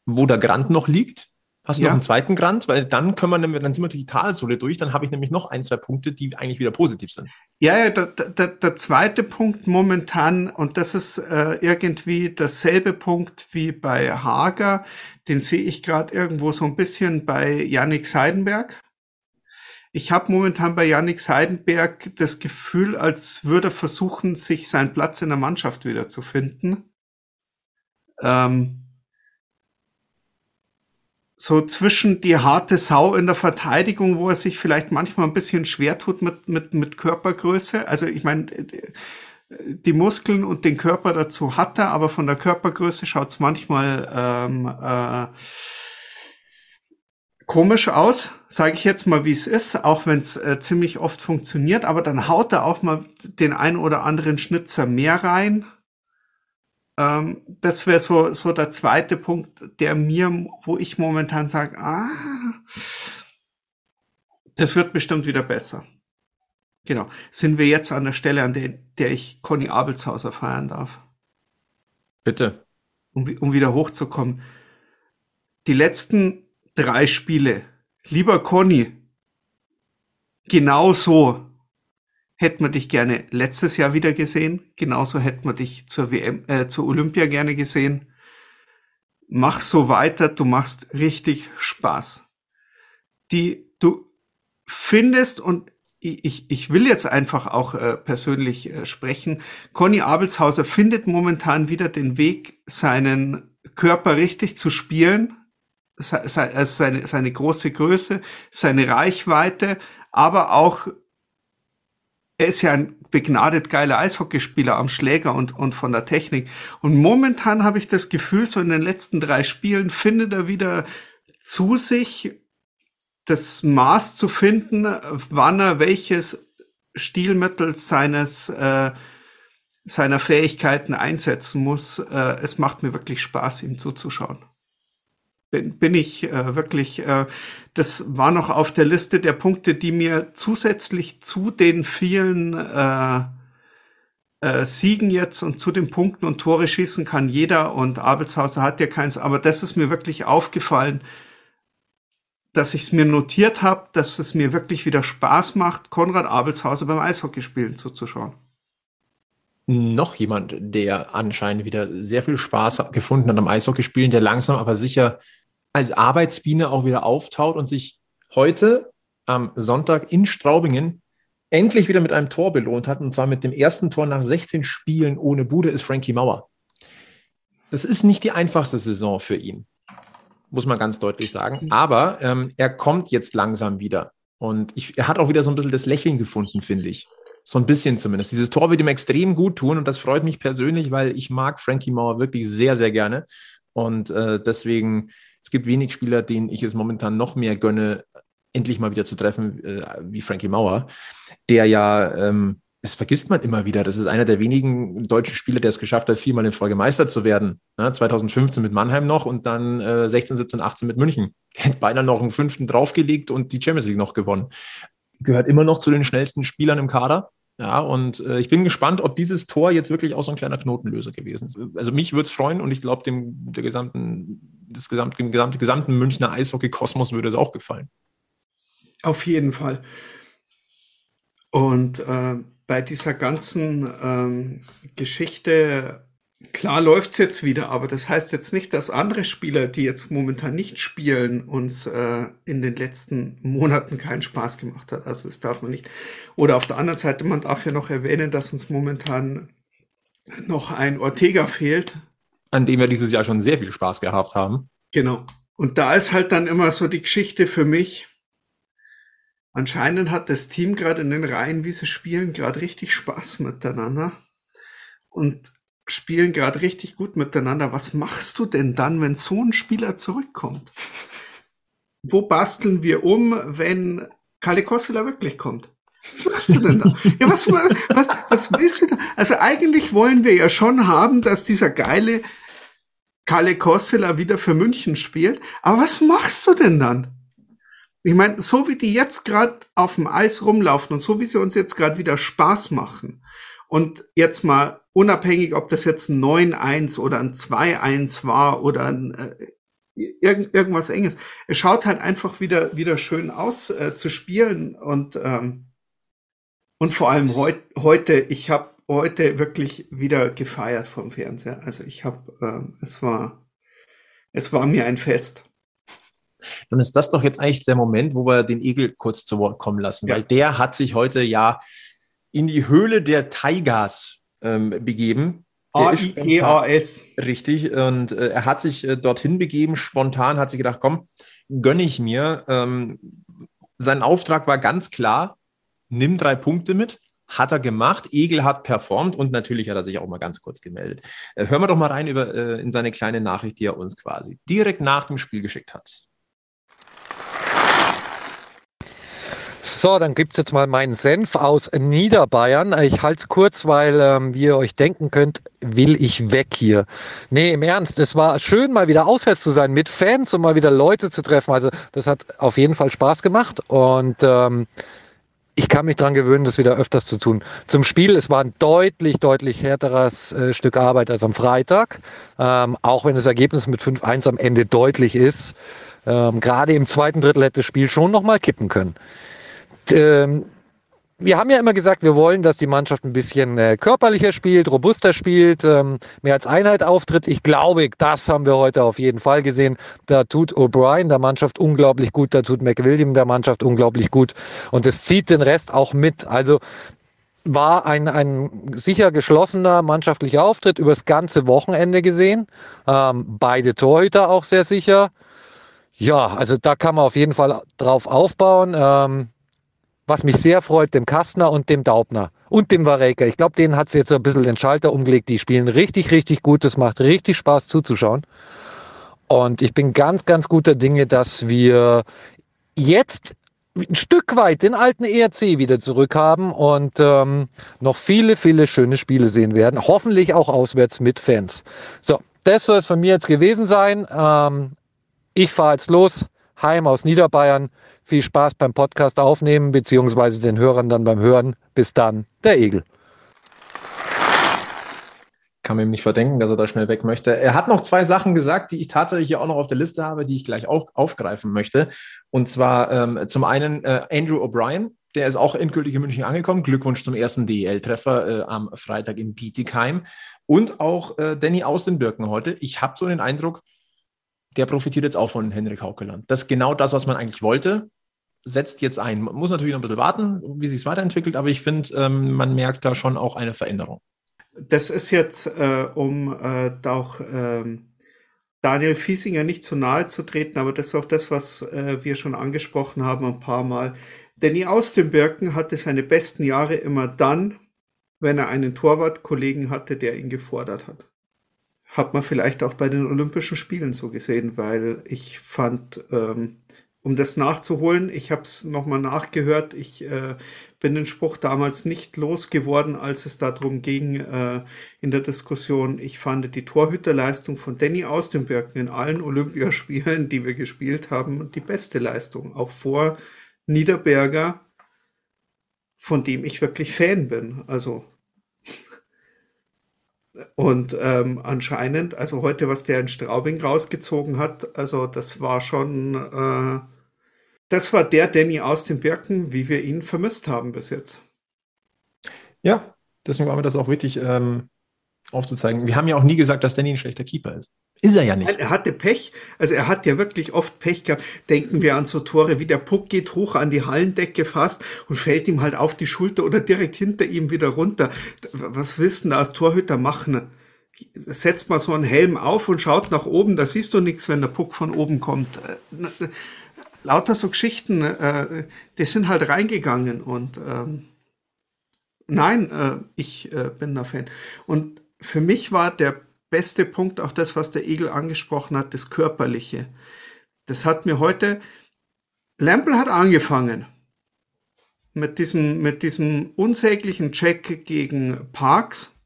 wo der Grant noch liegt. Hast du ja. noch einen zweiten Grant? Weil dann können wir, dann sind wir die Talsohle durch. Dann habe ich nämlich noch ein, zwei Punkte, die eigentlich wieder positiv sind. Ja, ja der, der, der zweite Punkt momentan, und das ist äh, irgendwie dasselbe Punkt wie bei Hager, den sehe ich gerade irgendwo so ein bisschen bei Yannick Seidenberg. Ich habe momentan bei Yannick Seidenberg das Gefühl, als würde er versuchen, sich seinen Platz in der Mannschaft wieder zu finden. Ähm, so zwischen die harte Sau in der Verteidigung, wo er sich vielleicht manchmal ein bisschen schwer tut mit, mit, mit Körpergröße. Also ich meine, die Muskeln und den Körper dazu hat er, aber von der Körpergröße schaut es manchmal ähm, äh, komisch aus, sage ich jetzt mal, wie es ist, auch wenn es äh, ziemlich oft funktioniert, aber dann haut er auch mal den ein oder anderen Schnitzer mehr rein. Ähm, das wäre so, so der zweite Punkt, der mir, wo ich momentan sage, ah, das wird bestimmt wieder besser. Genau. Sind wir jetzt an der Stelle, an der, der ich Conny Abelshauser feiern darf? Bitte. Um, um wieder hochzukommen. Die letzten drei Spiele. Lieber Conny, genau so hätten wir dich gerne letztes Jahr wieder gesehen. Genauso hätten wir dich zur WM, äh, zur Olympia gerne gesehen. Mach so weiter, du machst richtig Spaß. Die du findest und ich, ich will jetzt einfach auch äh, persönlich äh, sprechen. Conny Abelshauser findet momentan wieder den Weg, seinen Körper richtig zu spielen seine, seine große Größe, seine Reichweite, aber auch er ist ja ein begnadet geiler Eishockeyspieler am Schläger und, und von der Technik. Und momentan habe ich das Gefühl, so in den letzten drei Spielen findet er wieder zu sich das Maß zu finden, wann er welches Stilmittel seines äh, seiner Fähigkeiten einsetzen muss. Äh, es macht mir wirklich Spaß, ihm zuzuschauen bin, bin ich äh, wirklich, äh, das war noch auf der Liste der Punkte, die mir zusätzlich zu den vielen äh, äh, Siegen jetzt und zu den Punkten und Tore schießen kann jeder und Abelshauser hat ja keins, aber das ist mir wirklich aufgefallen, dass ich es mir notiert habe, dass es mir wirklich wieder Spaß macht, Konrad Abelshauser beim Eishockeyspielen zuzuschauen. Noch jemand, der anscheinend wieder sehr viel Spaß gefunden hat am Eishockeyspielen, der langsam aber sicher als Arbeitsbiene auch wieder auftaut und sich heute am Sonntag in Straubingen endlich wieder mit einem Tor belohnt hat. Und zwar mit dem ersten Tor nach 16 Spielen ohne Bude ist Frankie Mauer. Das ist nicht die einfachste Saison für ihn, muss man ganz deutlich sagen. Aber ähm, er kommt jetzt langsam wieder. Und ich, er hat auch wieder so ein bisschen das Lächeln gefunden, finde ich. So ein bisschen zumindest. Dieses Tor wird ihm extrem gut tun und das freut mich persönlich, weil ich mag Frankie Mauer wirklich sehr, sehr gerne. Und äh, deswegen es gibt wenig Spieler, denen ich es momentan noch mehr gönne, endlich mal wieder zu treffen, äh, wie Frankie Mauer, der ja, ähm, das vergisst man immer wieder, das ist einer der wenigen deutschen Spieler, der es geschafft hat, viermal in Folge Meister zu werden. Ja, 2015 mit Mannheim noch und dann äh, 16, 17, 18 mit München. Der hat beinahe noch einen fünften draufgelegt und die Champions League noch gewonnen. Gehört immer noch zu den schnellsten Spielern im Kader. Ja, und äh, ich bin gespannt, ob dieses Tor jetzt wirklich auch so ein kleiner Knotenlöser gewesen ist. Also mich würde es freuen und ich glaube, dem der gesamten, das gesamte, dem gesamten, gesamten Münchner Eishockey-Kosmos würde es auch gefallen. Auf jeden Fall. Und äh, bei dieser ganzen ähm, Geschichte Klar läuft's jetzt wieder, aber das heißt jetzt nicht, dass andere Spieler, die jetzt momentan nicht spielen, uns äh, in den letzten Monaten keinen Spaß gemacht hat. Also das darf man nicht. Oder auf der anderen Seite, man darf ja noch erwähnen, dass uns momentan noch ein Ortega fehlt. An dem wir dieses Jahr schon sehr viel Spaß gehabt haben. Genau. Und da ist halt dann immer so die Geschichte für mich. Anscheinend hat das Team gerade in den Reihen, wie sie spielen, gerade richtig Spaß miteinander. Und spielen gerade richtig gut miteinander. Was machst du denn dann, wenn so ein Spieler zurückkommt? Wo basteln wir um, wenn Kalle Kossela wirklich kommt? Was machst du denn da? Ja, was, was, was willst du da? Also eigentlich wollen wir ja schon haben, dass dieser geile Kalle Kossela wieder für München spielt. Aber was machst du denn dann? Ich meine, so wie die jetzt gerade auf dem Eis rumlaufen und so wie sie uns jetzt gerade wieder Spaß machen und jetzt mal unabhängig, ob das jetzt ein 9-1 oder ein 2-1 war oder ein, äh, irgend, irgendwas Enges. Es schaut halt einfach wieder, wieder schön aus äh, zu spielen und, ähm, und vor allem heut, heute, ich habe heute wirklich wieder gefeiert vom Fernseher. Also ich habe, äh, es war, es war mir ein Fest. Dann ist das doch jetzt eigentlich der Moment, wo wir den Igel kurz zu Wort kommen lassen, ja. weil der hat sich heute ja in die Höhle der Tigers ähm, begeben. A-I-E-A-S. Richtig. Und äh, er hat sich äh, dorthin begeben, spontan, hat sich gedacht, komm, gönne ich mir. Ähm, sein Auftrag war ganz klar, nimm drei Punkte mit. Hat er gemacht. Egel hat performt und natürlich hat er sich auch mal ganz kurz gemeldet. Äh, hören wir doch mal rein über, äh, in seine kleine Nachricht, die er uns quasi direkt nach dem Spiel geschickt hat. So, dann gibt es jetzt mal meinen Senf aus Niederbayern. Ich halte es kurz, weil, ähm, wie ihr euch denken könnt, will ich weg hier. Nee, im Ernst, es war schön, mal wieder auswärts zu sein mit Fans und mal wieder Leute zu treffen. Also das hat auf jeden Fall Spaß gemacht und ähm, ich kann mich dran gewöhnen, das wieder öfters zu tun. Zum Spiel, es war ein deutlich, deutlich härteres äh, Stück Arbeit als am Freitag, ähm, auch wenn das Ergebnis mit 5-1 am Ende deutlich ist. Ähm, Gerade im zweiten Drittel hätte das Spiel schon nochmal kippen können ähm, wir haben ja immer gesagt, wir wollen, dass die Mannschaft ein bisschen äh, körperlicher spielt, robuster spielt, ähm, mehr als Einheit auftritt. Ich glaube, das haben wir heute auf jeden Fall gesehen. Da tut O'Brien der Mannschaft unglaublich gut, da tut McWilliam der Mannschaft unglaublich gut und es zieht den Rest auch mit. Also war ein, ein sicher geschlossener mannschaftlicher Auftritt übers ganze Wochenende gesehen. Ähm, beide Torhüter auch sehr sicher. Ja, also da kann man auf jeden Fall drauf aufbauen. Ähm, was mich sehr freut, dem Kastner und dem Daubner und dem Wareka. Ich glaube, denen hat es jetzt ein bisschen den Schalter umgelegt. Die spielen richtig, richtig gut. Das macht richtig Spaß zuzuschauen. Und ich bin ganz, ganz guter Dinge, dass wir jetzt ein Stück weit den alten ERC wieder zurückhaben und ähm, noch viele, viele schöne Spiele sehen werden. Hoffentlich auch auswärts mit Fans. So, das soll es von mir jetzt gewesen sein. Ähm, ich fahre jetzt los, heim aus Niederbayern. Viel Spaß beim Podcast aufnehmen, beziehungsweise den Hörern dann beim Hören. Bis dann, der Egel. Kann mir nicht verdenken, dass er da schnell weg möchte. Er hat noch zwei Sachen gesagt, die ich tatsächlich hier auch noch auf der Liste habe, die ich gleich auch aufgreifen möchte. Und zwar ähm, zum einen äh, Andrew O'Brien, der ist auch endgültig in München angekommen. Glückwunsch zum ersten DEL-Treffer äh, am Freitag in Bietigheim. Und auch äh, Danny aus den Birken heute. Ich habe so den Eindruck, der profitiert jetzt auch von Henrik Haukeland. Das ist genau das, was man eigentlich wollte, setzt jetzt ein. Man muss natürlich noch ein bisschen warten, wie sich es weiterentwickelt, aber ich finde, ähm, man merkt da schon auch eine Veränderung. Das ist jetzt, äh, um äh, auch ähm, Daniel Fiesinger nicht zu nahe zu treten, aber das ist auch das, was äh, wir schon angesprochen haben ein paar Mal. Danny aus dem Birken hatte seine besten Jahre immer dann, wenn er einen Torwartkollegen hatte, der ihn gefordert hat hat man vielleicht auch bei den Olympischen Spielen so gesehen, weil ich fand, ähm, um das nachzuholen, ich habe es nochmal nachgehört, ich äh, bin den Spruch damals nicht losgeworden, als es darum ging äh, in der Diskussion. Ich fand die Torhüterleistung von Danny aus dem Birken in allen Olympiaspielen, die wir gespielt haben, die beste Leistung, auch vor Niederberger, von dem ich wirklich Fan bin. Also und ähm, anscheinend, also heute, was der in Straubing rausgezogen hat, also das war schon, äh, das war der Danny aus den Birken, wie wir ihn vermisst haben bis jetzt. Ja, deswegen war mir das auch wichtig ähm, aufzuzeigen. Wir haben ja auch nie gesagt, dass Danny ein schlechter Keeper ist. Ist er ja nicht. Er hatte Pech. Also er hat ja wirklich oft Pech gehabt. Denken wir an so Tore, wie der Puck geht hoch an die Hallendecke fast und fällt ihm halt auf die Schulter oder direkt hinter ihm wieder runter. Was willst du da als Torhüter machen? Setzt mal so einen Helm auf und schaut nach oben, da siehst du nichts, wenn der Puck von oben kommt. Äh, lauter so Geschichten, äh, die sind halt reingegangen und ähm, nein, äh, ich bin da Fan. Und für mich war der beste Punkt, auch das, was der Egel angesprochen hat, das Körperliche. Das hat mir heute, Lampel hat angefangen mit diesem, mit diesem unsäglichen Check gegen Parks.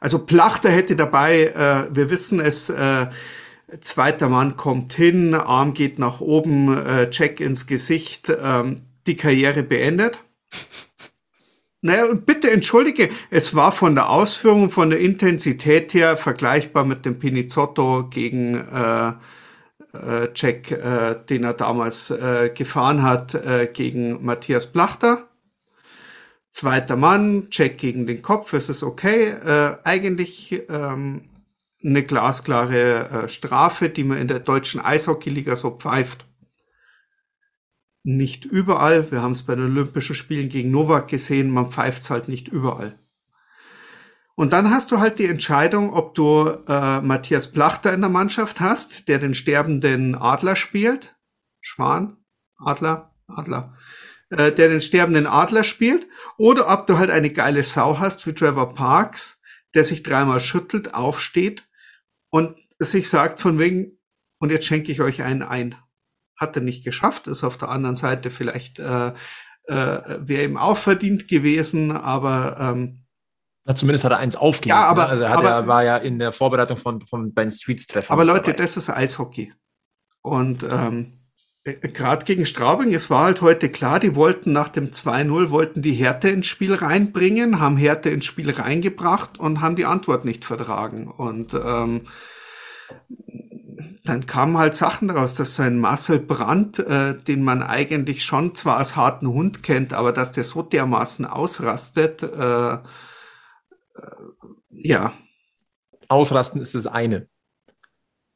Also Plachter hätte dabei, äh, wir wissen es, äh, zweiter Mann kommt hin, Arm geht nach oben, äh, Check ins Gesicht, ähm, die Karriere beendet. Naja, und bitte entschuldige, es war von der Ausführung, von der Intensität her vergleichbar mit dem Pinizotto gegen äh, äh, Jack, äh, den er damals äh, gefahren hat, äh, gegen Matthias Plachter. Zweiter Mann, Check gegen den Kopf, es ist okay. Äh, eigentlich ähm, eine glasklare äh, Strafe, die man in der deutschen Eishockeyliga so pfeift. Nicht überall. Wir haben es bei den Olympischen Spielen gegen Novak gesehen, man pfeift es halt nicht überall. Und dann hast du halt die Entscheidung, ob du äh, Matthias Plachter in der Mannschaft hast, der den sterbenden Adler spielt. Schwan, Adler, Adler. Äh, der den sterbenden Adler spielt. Oder ob du halt eine geile Sau hast wie Trevor Parks, der sich dreimal schüttelt, aufsteht und sich sagt von wegen, und jetzt schenke ich euch einen ein. Hat er nicht geschafft, ist auf der anderen Seite vielleicht, äh, äh, wäre ihm auch verdient gewesen, aber ähm, na, zumindest hat er eins aufgegeben. Ja, aber, ne? also er, aber, ja, war ja in der Vorbereitung von, von Ben Streets Treffen. Aber Leute, dabei. das ist Eishockey. Und ähm, äh, gerade gegen Straubing, es war halt heute klar, die wollten nach dem 2-0, wollten die Härte ins Spiel reinbringen, haben Härte ins Spiel reingebracht und haben die Antwort nicht vertragen. Und ähm, dann kamen halt Sachen daraus, dass so ein Marcel Brandt, äh, den man eigentlich schon zwar als harten Hund kennt, aber dass der so dermaßen ausrastet, äh, ja. Ausrasten ist das eine.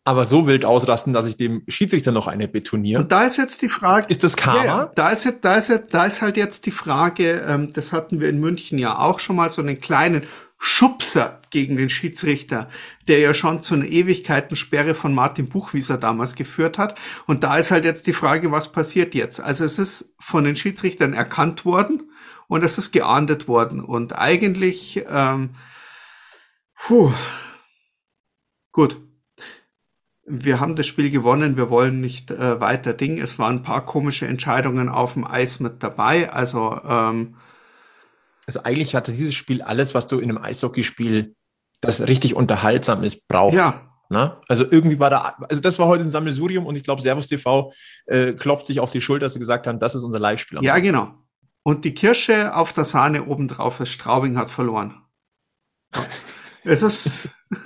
Aber so wild ausrasten, dass ich dem Schiedsrichter noch eine betoniere. Und da ist jetzt die Frage. Ist das Karma? Ja, da ist jetzt, da ist jetzt, da ist halt jetzt die Frage, ähm, das hatten wir in München ja auch schon mal, so einen kleinen Schubser gegen den Schiedsrichter, der ja schon zu einer Ewigkeitensperre von Martin Buchwieser damals geführt hat. Und da ist halt jetzt die Frage, was passiert jetzt? Also es ist von den Schiedsrichtern erkannt worden und es ist geahndet worden. Und eigentlich, ähm, puh, gut. Wir haben das Spiel gewonnen, wir wollen nicht äh, weiter Ding. Es waren ein paar komische Entscheidungen auf dem Eis mit dabei. Also, ähm, also eigentlich hatte dieses Spiel alles, was du in einem Eishockeyspiel, das richtig unterhaltsam ist, braucht. Ja, Ne? Also irgendwie war da, also das war heute ein Sammelsurium und ich glaube, Servus TV äh, klopft sich auf die Schulter, dass sie gesagt haben, das ist unser Live-Spiel. Ja, genau. Und die Kirsche auf der Sahne obendrauf ist, Straubing hat verloren. es ist.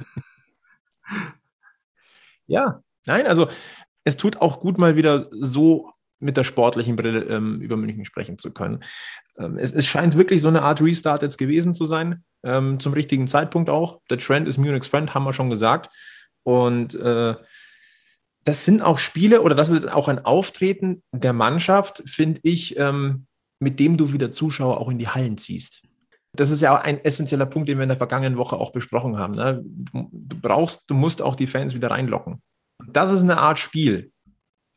ja, nein, also es tut auch gut, mal wieder so mit der sportlichen Brille ähm, über München sprechen zu können. Ähm, es, es, scheint wirklich so eine Art Restart jetzt gewesen zu sein, ähm, zum richtigen Zeitpunkt auch. Der Trend ist Munich's Friend, haben wir schon gesagt. Und äh, das sind auch Spiele oder das ist auch ein Auftreten der Mannschaft, finde ich, ähm, mit dem du wieder Zuschauer auch in die Hallen ziehst. Das ist ja auch ein essentieller Punkt, den wir in der vergangenen Woche auch besprochen haben. Ne? Du brauchst, du musst auch die Fans wieder reinlocken. Das ist eine Art Spiel,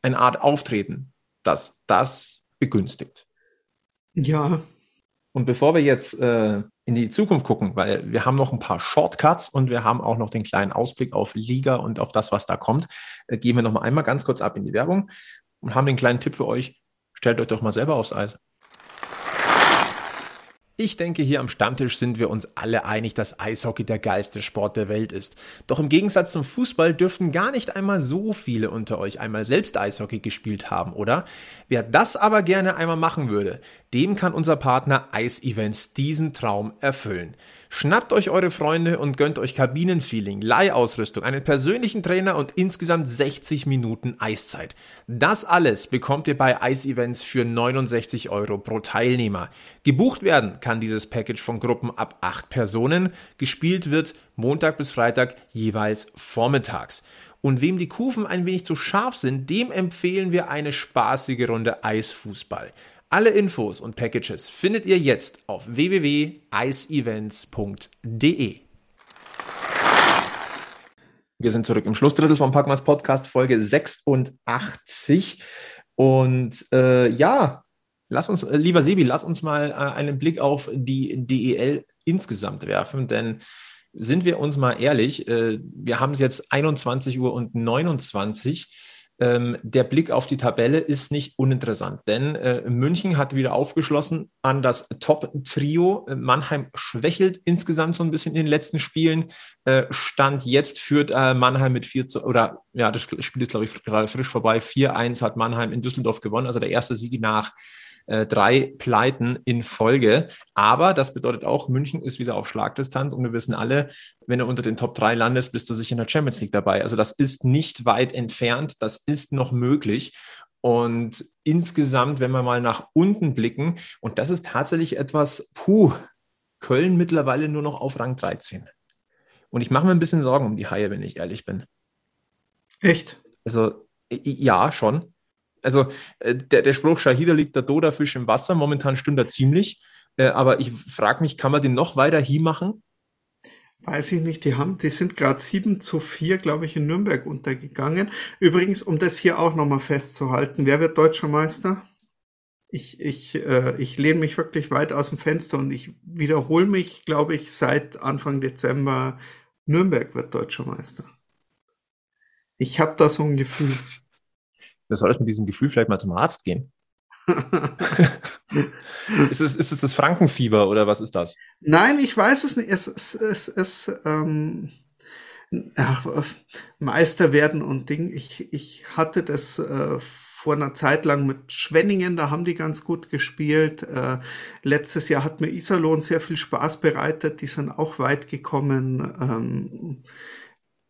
eine Art Auftreten, das das begünstigt. Ja. Und bevor wir jetzt äh, in die Zukunft gucken, weil wir haben noch ein paar Shortcuts und wir haben auch noch den kleinen Ausblick auf Liga und auf das, was da kommt, äh, gehen wir noch mal einmal ganz kurz ab in die Werbung und haben den kleinen Tipp für euch. Stellt euch doch mal selber aufs Eis. Ich denke, hier am Stammtisch sind wir uns alle einig, dass Eishockey der geilste Sport der Welt ist. Doch im Gegensatz zum Fußball dürften gar nicht einmal so viele unter euch einmal selbst Eishockey gespielt haben, oder? Wer das aber gerne einmal machen würde, dem kann unser Partner Ice Events diesen Traum erfüllen. Schnappt euch eure Freunde und gönnt euch Kabinenfeeling, Leihausrüstung, einen persönlichen Trainer und insgesamt 60 Minuten Eiszeit. Das alles bekommt ihr bei Ice Events für 69 Euro pro Teilnehmer. Gebucht werden kann dieses Package von Gruppen ab 8 Personen. Gespielt wird Montag bis Freitag jeweils vormittags. Und wem die Kufen ein wenig zu scharf sind, dem empfehlen wir eine spaßige Runde Eisfußball. Alle Infos und Packages findet ihr jetzt auf www.iceevents.de. Wir sind zurück im Schlussdrittel vom Packmas Podcast, Folge 86. Und äh, ja, lass uns, äh, lieber Sebi, lass uns mal äh, einen Blick auf die DEL insgesamt werfen, denn sind wir uns mal ehrlich, äh, wir haben es jetzt 21 Uhr und 29 ähm, der Blick auf die Tabelle ist nicht uninteressant, denn äh, München hat wieder aufgeschlossen an das Top-Trio. Äh, Mannheim schwächelt insgesamt so ein bisschen in den letzten Spielen. Äh, Stand jetzt führt äh, Mannheim mit 4 zu, oder ja, das Spiel ist, glaube ich, gerade frisch vorbei. 4-1 hat Mannheim in Düsseldorf gewonnen, also der erste Sieg nach äh, drei Pleiten in Folge. Aber das bedeutet auch, München ist wieder auf Schlagdistanz und wir wissen alle, wenn du unter den Top 3 landest, bist du sicher in der Champions League dabei. Also das ist nicht weit entfernt, das ist noch möglich. Und insgesamt, wenn wir mal nach unten blicken, und das ist tatsächlich etwas, puh, Köln mittlerweile nur noch auf Rang 13. Und ich mache mir ein bisschen Sorgen um die Haie, wenn ich ehrlich bin. Echt? Also, ja, schon also äh, der, der Spruch, Shahida liegt der Doda-Fisch im Wasser, momentan stimmt er ziemlich. Äh, aber ich frage mich, kann man den noch weiter hier machen? Weiß ich nicht, die haben, die sind gerade 7 zu 4, glaube ich, in Nürnberg untergegangen. Übrigens, um das hier auch nochmal festzuhalten, wer wird deutscher Meister? Ich, ich, äh, ich lehne mich wirklich weit aus dem Fenster und ich wiederhole mich, glaube ich, seit Anfang Dezember, Nürnberg wird deutscher Meister. Ich habe da so ein Gefühl. Du solltest mit diesem Gefühl vielleicht mal zum Arzt gehen. ist, es, ist es das Frankenfieber oder was ist das? Nein, ich weiß es nicht. Es ist es, es, ähm, ach, Meister werden und Ding. Ich, ich hatte das äh, vor einer Zeit lang mit Schwenningen, da haben die ganz gut gespielt. Äh, letztes Jahr hat mir Iserlohn sehr viel Spaß bereitet, die sind auch weit gekommen. Ähm,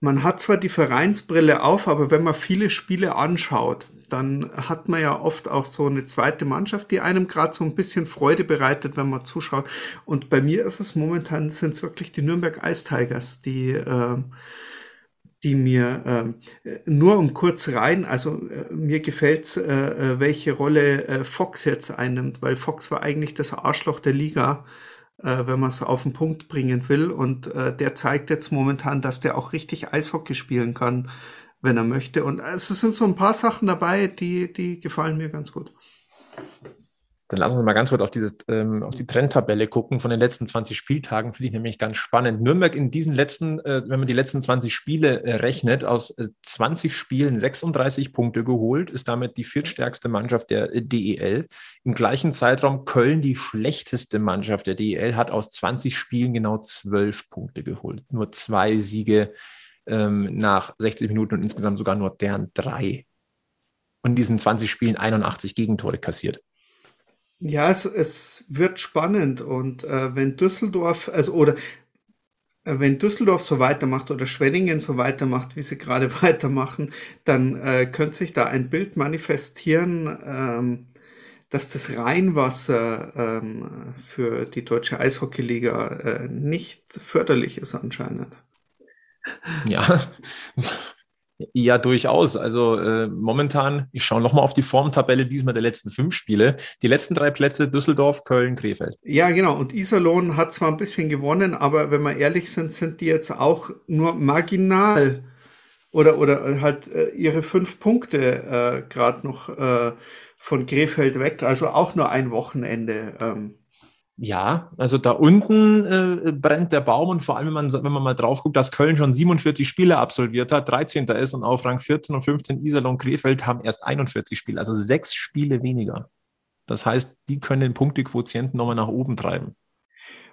man hat zwar die Vereinsbrille auf, aber wenn man viele Spiele anschaut, dann hat man ja oft auch so eine zweite Mannschaft, die einem gerade so ein bisschen Freude bereitet, wenn man zuschaut. Und bei mir ist es momentan sind es wirklich die Nürnberg Ice Tigers, die äh, die mir äh, nur um kurz rein, also äh, mir gefällt, äh, äh, welche Rolle äh, Fox jetzt einnimmt, weil Fox war eigentlich das Arschloch der Liga äh, wenn man es auf den Punkt bringen will. Und äh, der zeigt jetzt momentan, dass der auch richtig Eishockey spielen kann, wenn er möchte. Und es sind so ein paar Sachen dabei, die, die gefallen mir ganz gut. Dann lassen Sie mal ganz kurz auf, dieses, ähm, auf die Trendtabelle gucken von den letzten 20 Spieltagen. Finde ich nämlich ganz spannend. Nürnberg in diesen letzten, äh, wenn man die letzten 20 Spiele äh, rechnet, aus äh, 20 Spielen 36 Punkte geholt, ist damit die viertstärkste Mannschaft der äh, DEL. Im gleichen Zeitraum Köln, die schlechteste Mannschaft der DEL, hat aus 20 Spielen genau 12 Punkte geholt. Nur zwei Siege ähm, nach 60 Minuten und insgesamt sogar nur deren drei. Und in diesen 20 Spielen 81 Gegentore kassiert. Ja, es, es wird spannend und äh, wenn Düsseldorf, also oder äh, wenn Düsseldorf so weitermacht oder Schwenningen so weitermacht, wie sie gerade weitermachen, dann äh, könnte sich da ein Bild manifestieren, ähm, dass das Rheinwasser ähm, für die deutsche Eishockeyliga äh, nicht förderlich ist anscheinend. Ja, ja, durchaus. Also äh, momentan, ich schaue nochmal auf die Formtabelle diesmal der letzten fünf Spiele. Die letzten drei Plätze Düsseldorf, Köln, Krefeld. Ja, genau. Und Iserlohn hat zwar ein bisschen gewonnen, aber wenn wir ehrlich sind, sind die jetzt auch nur marginal oder, oder halt äh, ihre fünf Punkte äh, gerade noch äh, von Krefeld weg. Also auch nur ein Wochenende. Ähm, ja, also da unten äh, brennt der Baum und vor allem, wenn man, wenn man mal drauf guckt, dass Köln schon 47 Spiele absolviert hat, 13. ist und auf Rang 14 und 15 Iserlohn und Krefeld haben erst 41 Spiele, also sechs Spiele weniger. Das heißt, die können den Punktequotienten nochmal nach oben treiben.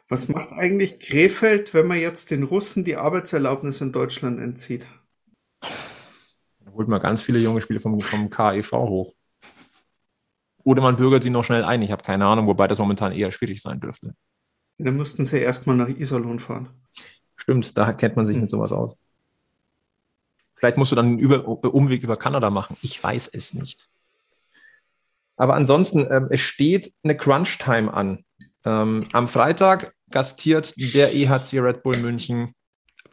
Was macht eigentlich Krefeld, wenn man jetzt den Russen die Arbeitserlaubnis in Deutschland entzieht? Da holt man ganz viele junge Spiele vom, vom KEV hoch. Oder man bürgert sie noch schnell ein. Ich habe keine Ahnung, wobei das momentan eher schwierig sein dürfte. Dann müssten sie erstmal nach Iserlohn fahren. Stimmt, da kennt man sich hm. mit sowas aus. Vielleicht musst du dann einen über Umweg über Kanada machen. Ich weiß es nicht. Aber ansonsten, ähm, es steht eine Crunch-Time an. Ähm, am Freitag gastiert der EHC Red Bull München.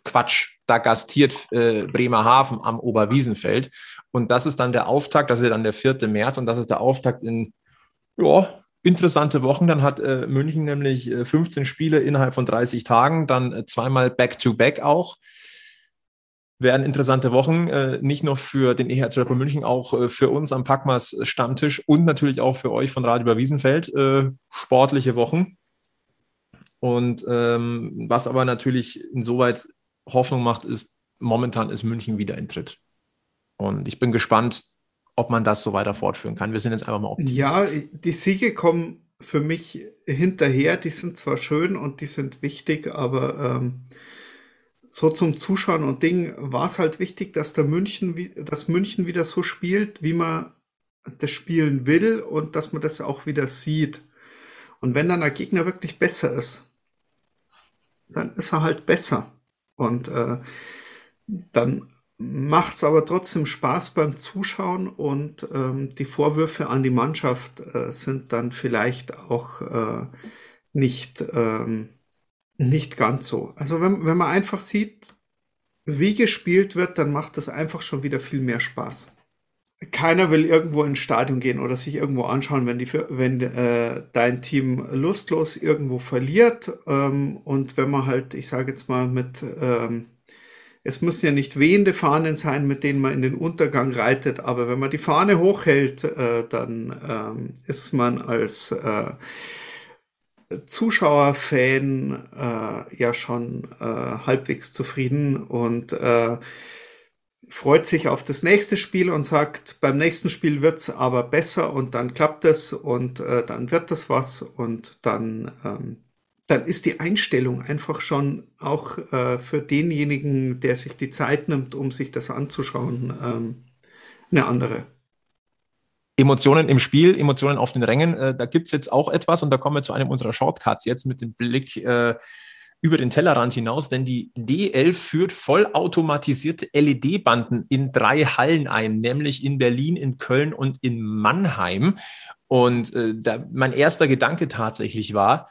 Quatsch, da gastiert äh, Bremerhaven am Oberwiesenfeld. Und das ist dann der Auftakt, das ist dann der 4. März und das ist der Auftakt in ja, interessante Wochen. Dann hat äh, München nämlich äh, 15 Spiele innerhalb von 30 Tagen, dann äh, zweimal Back-to-Back auch. Werden interessante Wochen, äh, nicht nur für den EHC Rapper München, auch äh, für uns am Packmas Stammtisch und natürlich auch für euch von Radio Wiesenfeld. Äh, sportliche Wochen. Und ähm, was aber natürlich insoweit Hoffnung macht, ist, momentan ist München wieder in Tritt. Und ich bin gespannt, ob man das so weiter fortführen kann. Wir sind jetzt einfach mal optimistisch. Ja, die Siege kommen für mich hinterher. Die sind zwar schön und die sind wichtig, aber ähm, so zum Zuschauen und Ding war es halt wichtig, dass der München, dass München wieder so spielt, wie man das spielen will und dass man das auch wieder sieht. Und wenn dann der Gegner wirklich besser ist, dann ist er halt besser. Und äh, dann macht es aber trotzdem Spaß beim Zuschauen und ähm, die Vorwürfe an die Mannschaft äh, sind dann vielleicht auch äh, nicht, ähm, nicht ganz so. Also wenn, wenn man einfach sieht, wie gespielt wird, dann macht das einfach schon wieder viel mehr Spaß. Keiner will irgendwo ins Stadion gehen oder sich irgendwo anschauen, wenn, die, wenn äh, dein Team lustlos irgendwo verliert. Ähm, und wenn man halt, ich sage jetzt mal, mit ähm, es müssen ja nicht wehende Fahnen sein, mit denen man in den Untergang reitet, aber wenn man die Fahne hochhält, äh, dann ähm, ist man als äh, Zuschauer, Fan äh, ja schon äh, halbwegs zufrieden und äh, freut sich auf das nächste Spiel und sagt, beim nächsten Spiel wird es aber besser und dann klappt es und äh, dann wird das was und dann ähm, dann ist die Einstellung einfach schon auch äh, für denjenigen, der sich die Zeit nimmt, um sich das anzuschauen, ähm, eine andere. Emotionen im Spiel, Emotionen auf den Rängen, äh, da gibt es jetzt auch etwas und da kommen wir zu einem unserer Shortcuts jetzt mit dem Blick äh, über den Tellerrand hinaus, denn die D11 führt vollautomatisierte LED-Banden in drei Hallen ein, nämlich in Berlin, in Köln und in Mannheim. Und äh, da, mein erster Gedanke tatsächlich war,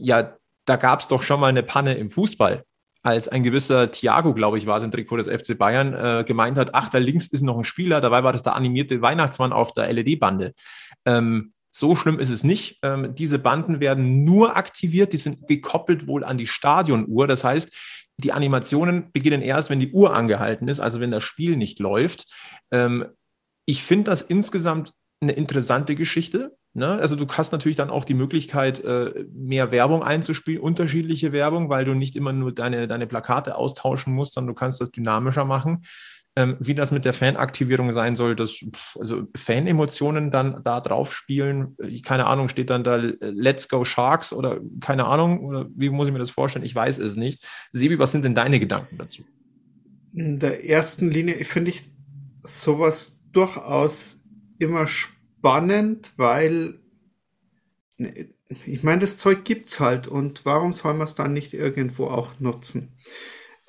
ja, da gab es doch schon mal eine Panne im Fußball, als ein gewisser Thiago, glaube ich, war es im Trikot des FC Bayern, äh, gemeint hat, ach, da links ist noch ein Spieler, dabei war das der animierte Weihnachtsmann auf der LED-Bande. Ähm, so schlimm ist es nicht. Ähm, diese Banden werden nur aktiviert, die sind gekoppelt wohl an die Stadionuhr. Das heißt, die Animationen beginnen erst, wenn die Uhr angehalten ist, also wenn das Spiel nicht läuft. Ähm, ich finde das insgesamt eine interessante Geschichte. Ne? Also du hast natürlich dann auch die Möglichkeit, äh, mehr Werbung einzuspielen, unterschiedliche Werbung, weil du nicht immer nur deine, deine Plakate austauschen musst, sondern du kannst das dynamischer machen. Ähm, wie das mit der Fanaktivierung sein soll, dass also Fanemotionen dann da drauf spielen, äh, keine Ahnung, steht dann da Let's Go Sharks oder keine Ahnung, oder wie muss ich mir das vorstellen? Ich weiß es nicht. Sebi, was sind denn deine Gedanken dazu? In der ersten Linie finde ich sowas durchaus immer spannend spannend, weil ne, ich meine, das Zeug gibt's halt und warum soll man es dann nicht irgendwo auch nutzen?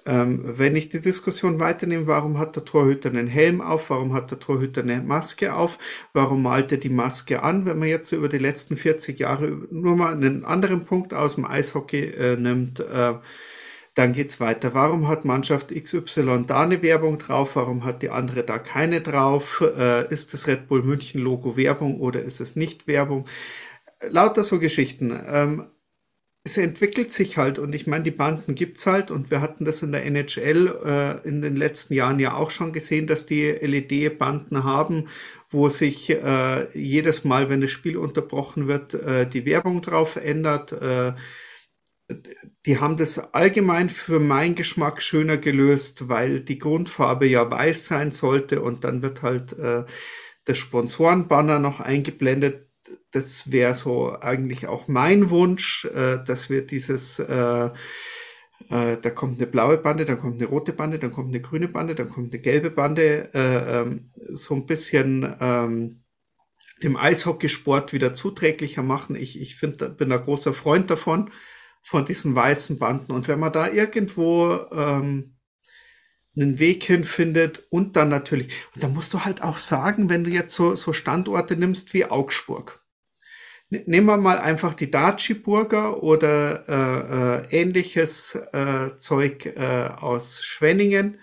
Ähm, wenn ich die Diskussion weiternehme, warum hat der Torhüter einen Helm auf, warum hat der Torhüter eine Maske auf, warum malt er die Maske an, wenn man jetzt über die letzten 40 Jahre nur mal einen anderen Punkt aus dem Eishockey äh, nimmt, äh, dann geht's weiter. Warum hat Mannschaft XY da eine Werbung drauf? Warum hat die andere da keine drauf? Äh, ist das Red Bull München Logo Werbung oder ist es nicht Werbung? Lauter so Geschichten. Ähm, es entwickelt sich halt und ich meine, die Banden gibt's halt und wir hatten das in der NHL äh, in den letzten Jahren ja auch schon gesehen, dass die LED-Banden haben, wo sich äh, jedes Mal, wenn das Spiel unterbrochen wird, äh, die Werbung drauf ändert. Die haben das allgemein für meinen Geschmack schöner gelöst, weil die Grundfarbe ja weiß sein sollte und dann wird halt äh, das Sponsorenbanner noch eingeblendet. Das wäre so eigentlich auch mein Wunsch, äh, dass wir dieses, äh, äh, da kommt eine blaue Bande, dann kommt eine rote Bande, dann kommt eine grüne Bande, dann kommt eine gelbe Bande, äh, ähm, so ein bisschen ähm, dem Eishockeysport wieder zuträglicher machen. Ich, ich find, bin ein großer Freund davon von diesen weißen Banden. Und wenn man da irgendwo ähm, einen Weg hinfindet und dann natürlich, und da musst du halt auch sagen, wenn du jetzt so, so Standorte nimmst wie Augsburg. Nehmen wir mal einfach die Daci-Burger oder äh, äh, ähnliches äh, Zeug äh, aus Schwenningen.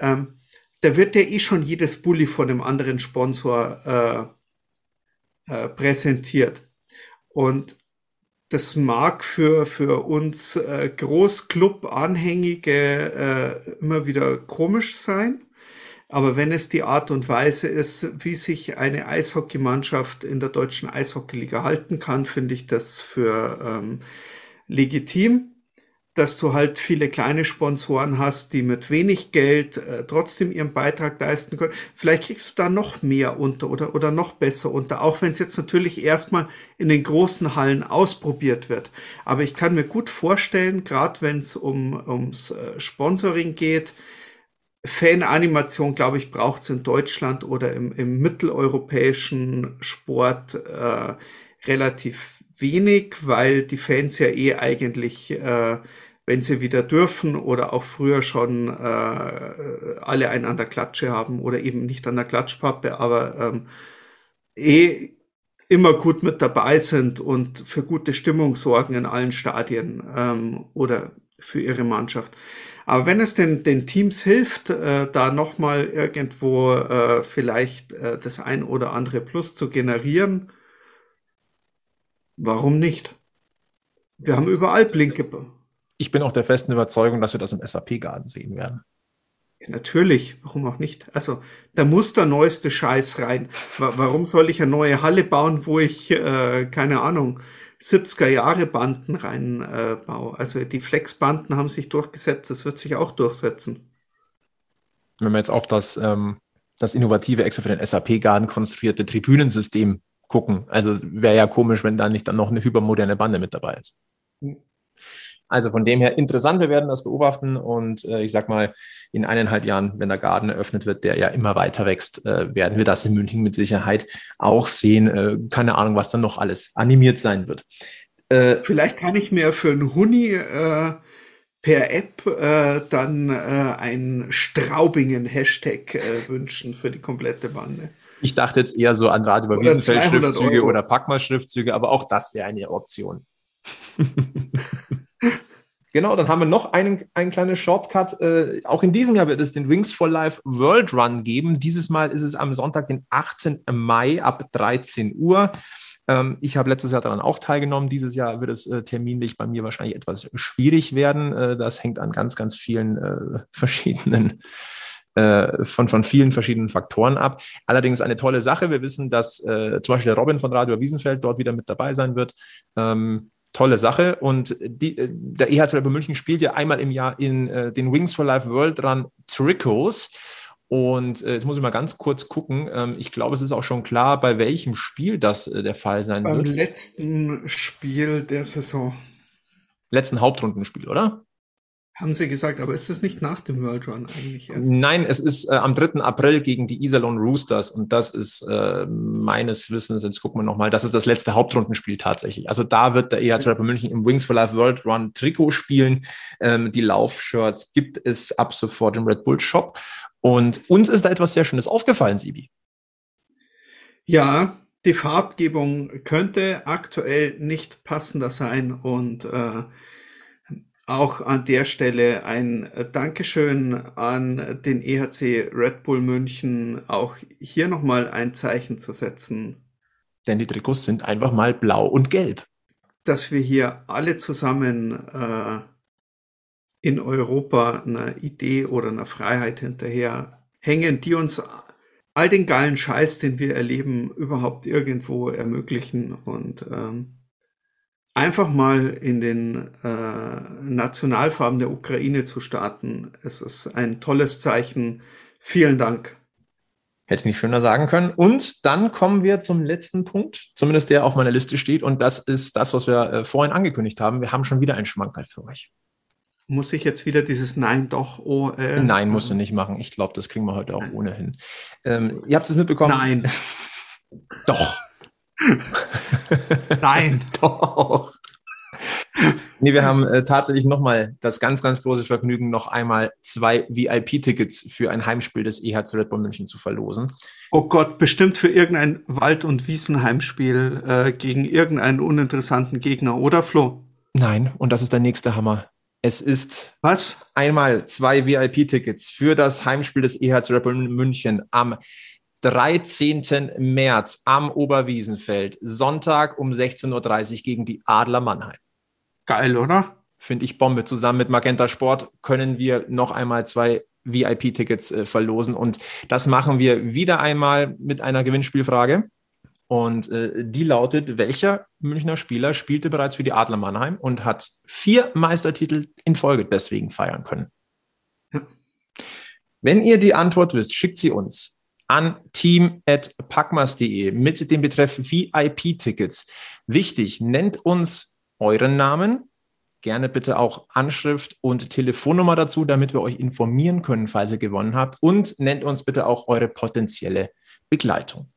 Ähm, da wird ja eh schon jedes Bulli von einem anderen Sponsor äh, äh, präsentiert. Und das mag für, für uns äh, Großclub-Anhängige äh, immer wieder komisch sein. Aber wenn es die Art und Weise ist, wie sich eine Eishockeymannschaft in der deutschen Eishockeyliga halten kann, finde ich das für ähm, legitim. Dass du halt viele kleine Sponsoren hast, die mit wenig Geld äh, trotzdem ihren Beitrag leisten können. Vielleicht kriegst du da noch mehr unter oder, oder noch besser unter, auch wenn es jetzt natürlich erstmal in den großen Hallen ausprobiert wird. Aber ich kann mir gut vorstellen, gerade wenn es um, ums äh, Sponsoring geht, Fananimation, glaube ich, braucht es in Deutschland oder im, im mitteleuropäischen Sport äh, relativ wenig, weil die Fans ja eh eigentlich äh, wenn sie wieder dürfen oder auch früher schon äh, alle einander Klatsche haben oder eben nicht an der Klatschpappe, aber ähm, eh immer gut mit dabei sind und für gute Stimmung sorgen in allen Stadien ähm, oder für ihre Mannschaft. Aber wenn es den, den Teams hilft, äh, da nochmal irgendwo äh, vielleicht äh, das ein oder andere Plus zu generieren, warum nicht? Wir haben überall Blinke, ich bin auch der festen Überzeugung, dass wir das im SAP-Garten sehen werden. Ja, natürlich, warum auch nicht? Also, da muss der neueste Scheiß rein. Warum soll ich eine neue Halle bauen, wo ich, äh, keine Ahnung, 70er Jahre Banden reinbaue? Äh, also die Flexbanden haben sich durchgesetzt, das wird sich auch durchsetzen. Wenn wir jetzt auf das, ähm, das innovative, extra für den SAP-Garten konstruierte Tribünensystem gucken, also wäre ja komisch, wenn da nicht dann noch eine hypermoderne Bande mit dabei ist. Also von dem her interessant, wir werden das beobachten und äh, ich sag mal, in eineinhalb Jahren, wenn der Garten eröffnet wird, der ja immer weiter wächst, äh, werden wir das in München mit Sicherheit auch sehen. Äh, keine Ahnung, was dann noch alles animiert sein wird. Äh, Vielleicht kann ich mir für einen Huni äh, per App äh, dann äh, ein Straubingen-Hashtag äh, wünschen für die komplette Bande. Ich dachte jetzt eher so an Radio über Wiesenfeld-Schriftzüge oder Packmal-Schriftzüge, aber auch das wäre eine Option. Genau, dann haben wir noch einen, einen kleinen Shortcut. Äh, auch in diesem Jahr wird es den Wings for Life World Run geben. Dieses Mal ist es am Sonntag, den 18. Mai ab 13 Uhr. Ähm, ich habe letztes Jahr daran auch teilgenommen. Dieses Jahr wird es äh, terminlich bei mir wahrscheinlich etwas schwierig werden. Äh, das hängt an ganz, ganz vielen äh, verschiedenen äh, von, von vielen verschiedenen Faktoren ab. Allerdings eine tolle Sache. Wir wissen, dass äh, zum Beispiel der Robin von Radio Wiesenfeld dort wieder mit dabei sein wird. Ähm, tolle Sache. Und die, äh, der EHC Red München spielt ja einmal im Jahr in äh, den Wings for Life World Run Trikots. Und äh, jetzt muss ich mal ganz kurz gucken. Ähm, ich glaube, es ist auch schon klar, bei welchem Spiel das äh, der Fall sein Beim wird. Beim letzten Spiel der Saison. Letzten Hauptrundenspiel, oder? Haben Sie gesagt, aber ist es nicht nach dem World Run eigentlich erst? Nein, es ist äh, am 3. April gegen die Iserlohn Roosters und das ist äh, meines Wissens, jetzt gucken wir nochmal, das ist das letzte Hauptrundenspiel tatsächlich. Also da wird der EHC Rapper München im Wings for Life World Run Trikot spielen. Ähm, die Laufshirts gibt es ab sofort im Red Bull Shop und uns ist da etwas sehr Schönes aufgefallen, Sibi. Ja, die Farbgebung könnte aktuell nicht passender sein und äh, auch an der Stelle ein Dankeschön an den EHC Red Bull München, auch hier nochmal ein Zeichen zu setzen. Denn die Trikots sind einfach mal blau und gelb. Dass wir hier alle zusammen äh, in Europa einer Idee oder einer Freiheit hinterher hängen, die uns all den geilen Scheiß, den wir erleben, überhaupt irgendwo ermöglichen und ähm, einfach mal in den äh, Nationalfarben der Ukraine zu starten. Es ist ein tolles Zeichen. Vielen Dank. Hätte ich nicht schöner sagen können. Und dann kommen wir zum letzten Punkt, zumindest der auf meiner Liste steht. Und das ist das, was wir äh, vorhin angekündigt haben. Wir haben schon wieder ein Schmankerl für euch. Muss ich jetzt wieder dieses Nein doch, oh, äh, Nein, musst du nicht machen. Ich glaube, das kriegen wir heute auch ohnehin. Ähm, ihr habt es mitbekommen? Nein. doch. Nein. Doch. Nee, wir haben äh, tatsächlich nochmal das ganz, ganz große Vergnügen, noch einmal zwei VIP-Tickets für ein Heimspiel des EHC Red Bull München zu verlosen. Oh Gott, bestimmt für irgendein Wald- und Wiesenheimspiel äh, gegen irgendeinen uninteressanten Gegner, oder Flo? Nein, und das ist der nächste Hammer. Es ist was? Einmal zwei VIP-Tickets für das Heimspiel des EHC Red Bull München am 13. März am Oberwiesenfeld, Sonntag um 16.30 Uhr gegen die Adler Mannheim. Geil, oder? Finde ich Bombe. Zusammen mit Magenta Sport können wir noch einmal zwei VIP-Tickets äh, verlosen. Und das machen wir wieder einmal mit einer Gewinnspielfrage. Und äh, die lautet, welcher Münchner Spieler spielte bereits für die Adler Mannheim und hat vier Meistertitel in Folge deswegen feiern können? Ja. Wenn ihr die Antwort wisst, schickt sie uns an team.packmas.de mit dem Betreff VIP-Tickets. Wichtig, nennt uns euren Namen, gerne bitte auch Anschrift und Telefonnummer dazu, damit wir euch informieren können, falls ihr gewonnen habt. Und nennt uns bitte auch eure potenzielle Begleitung.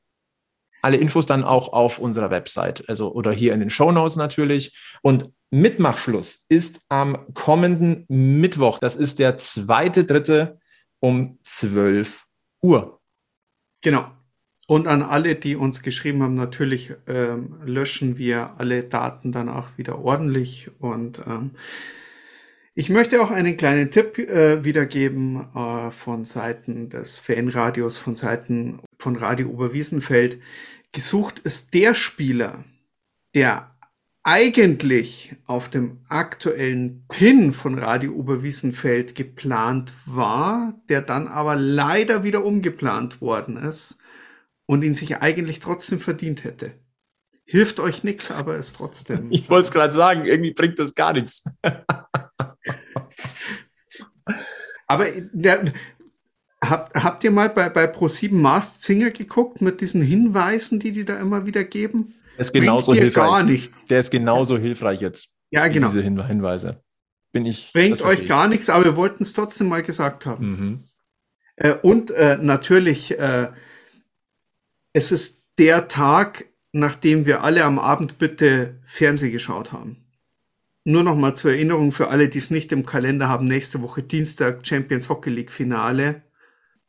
Alle Infos dann auch auf unserer Website, also oder hier in den Show Notes natürlich. Und Mitmachschluss ist am kommenden Mittwoch. Das ist der zweite, dritte um 12 Uhr. Genau. Und an alle, die uns geschrieben haben, natürlich ähm, löschen wir alle Daten dann auch wieder ordentlich. Und ähm, ich möchte auch einen kleinen Tipp äh, wiedergeben äh, von Seiten des Fanradios, von Seiten von Radio Oberwiesenfeld. Gesucht ist der Spieler, der eigentlich auf dem aktuellen Pin von Radio Oberwiesenfeld geplant war, der dann aber leider wieder umgeplant worden ist und ihn sich eigentlich trotzdem verdient hätte. Hilft euch nichts, aber ist trotzdem. Ich wollte es gerade sagen, irgendwie bringt das gar nichts. aber der, habt, habt ihr mal bei, bei Pro7 Mast Singer geguckt mit diesen Hinweisen, die die da immer wieder geben? Der ist genauso hilfreich. Gar nichts. Der ist genauso hilfreich jetzt. Ja, genau. Diese Hinweise. Bin ich. Bringt euch ich. gar nichts, aber wir wollten es trotzdem mal gesagt haben. Mhm. Äh, und äh, natürlich, äh, es ist der Tag, nachdem wir alle am Abend bitte Fernseh geschaut haben. Nur noch mal zur Erinnerung für alle, die es nicht im Kalender haben. Nächste Woche Dienstag Champions Hockey League Finale.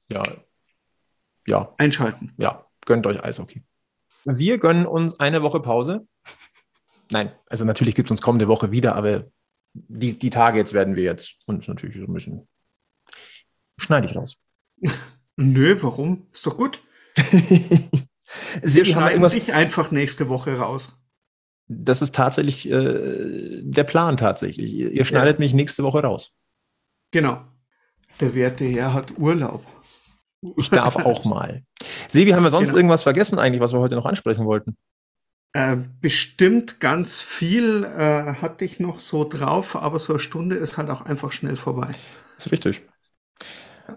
Ja. Ja. Einschalten. Ja. Gönnt euch Eishockey. Wir gönnen uns eine Woche Pause. Nein, also natürlich gibt es uns kommende Woche wieder, aber die, die Tage jetzt werden wir jetzt uns natürlich so ein bisschen schneide ich raus. Nö, warum? Ist doch gut. Sie schneiden irgendwas... dich einfach nächste Woche raus. Das ist tatsächlich äh, der Plan tatsächlich. Ihr, ihr schneidet ja. mich nächste Woche raus. Genau. Der werte Herr hat Urlaub. Ich darf auch mal. Sebi, haben wir sonst genau. irgendwas vergessen eigentlich, was wir heute noch ansprechen wollten? Äh, bestimmt ganz viel äh, hatte ich noch so drauf, aber so eine Stunde ist halt auch einfach schnell vorbei. Das ist richtig.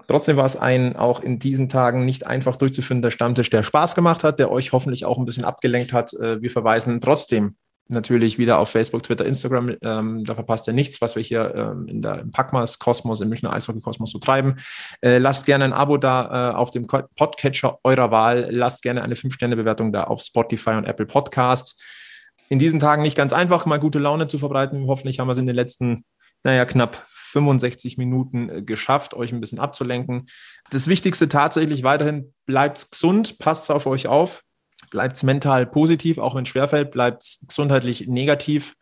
Trotzdem war es ein auch in diesen Tagen nicht einfach durchzuführender Stammtisch, der Spaß gemacht hat, der euch hoffentlich auch ein bisschen abgelenkt hat. Äh, wir verweisen trotzdem natürlich wieder auf Facebook, Twitter, Instagram. Ähm, da verpasst ihr nichts, was wir hier ähm, in der, im Packmas-Kosmos, im Münchner Eishockey-Kosmos so treiben. Äh, lasst gerne ein Abo da äh, auf dem Podcatcher eurer Wahl. Lasst gerne eine 5-Sterne-Bewertung da auf Spotify und Apple Podcasts. In diesen Tagen nicht ganz einfach, mal gute Laune zu verbreiten. Hoffentlich haben wir es in den letzten, naja, knapp 65 Minuten äh, geschafft, euch ein bisschen abzulenken. Das Wichtigste tatsächlich weiterhin, bleibt gesund, passt auf euch auf bleibt es mental positiv, auch wenn es schwerfällt, bleibt es gesundheitlich negativ.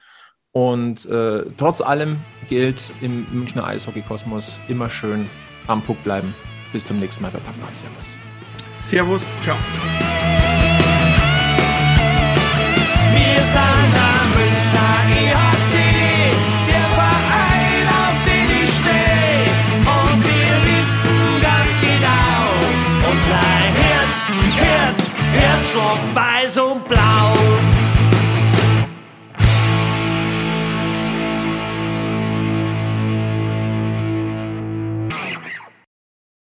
Und äh, trotz allem gilt im Münchner Eishockey-Kosmos immer schön am Puck bleiben. Bis zum nächsten Mal bei Papa. Servus. Servus, ciao. Wir sind genau, unser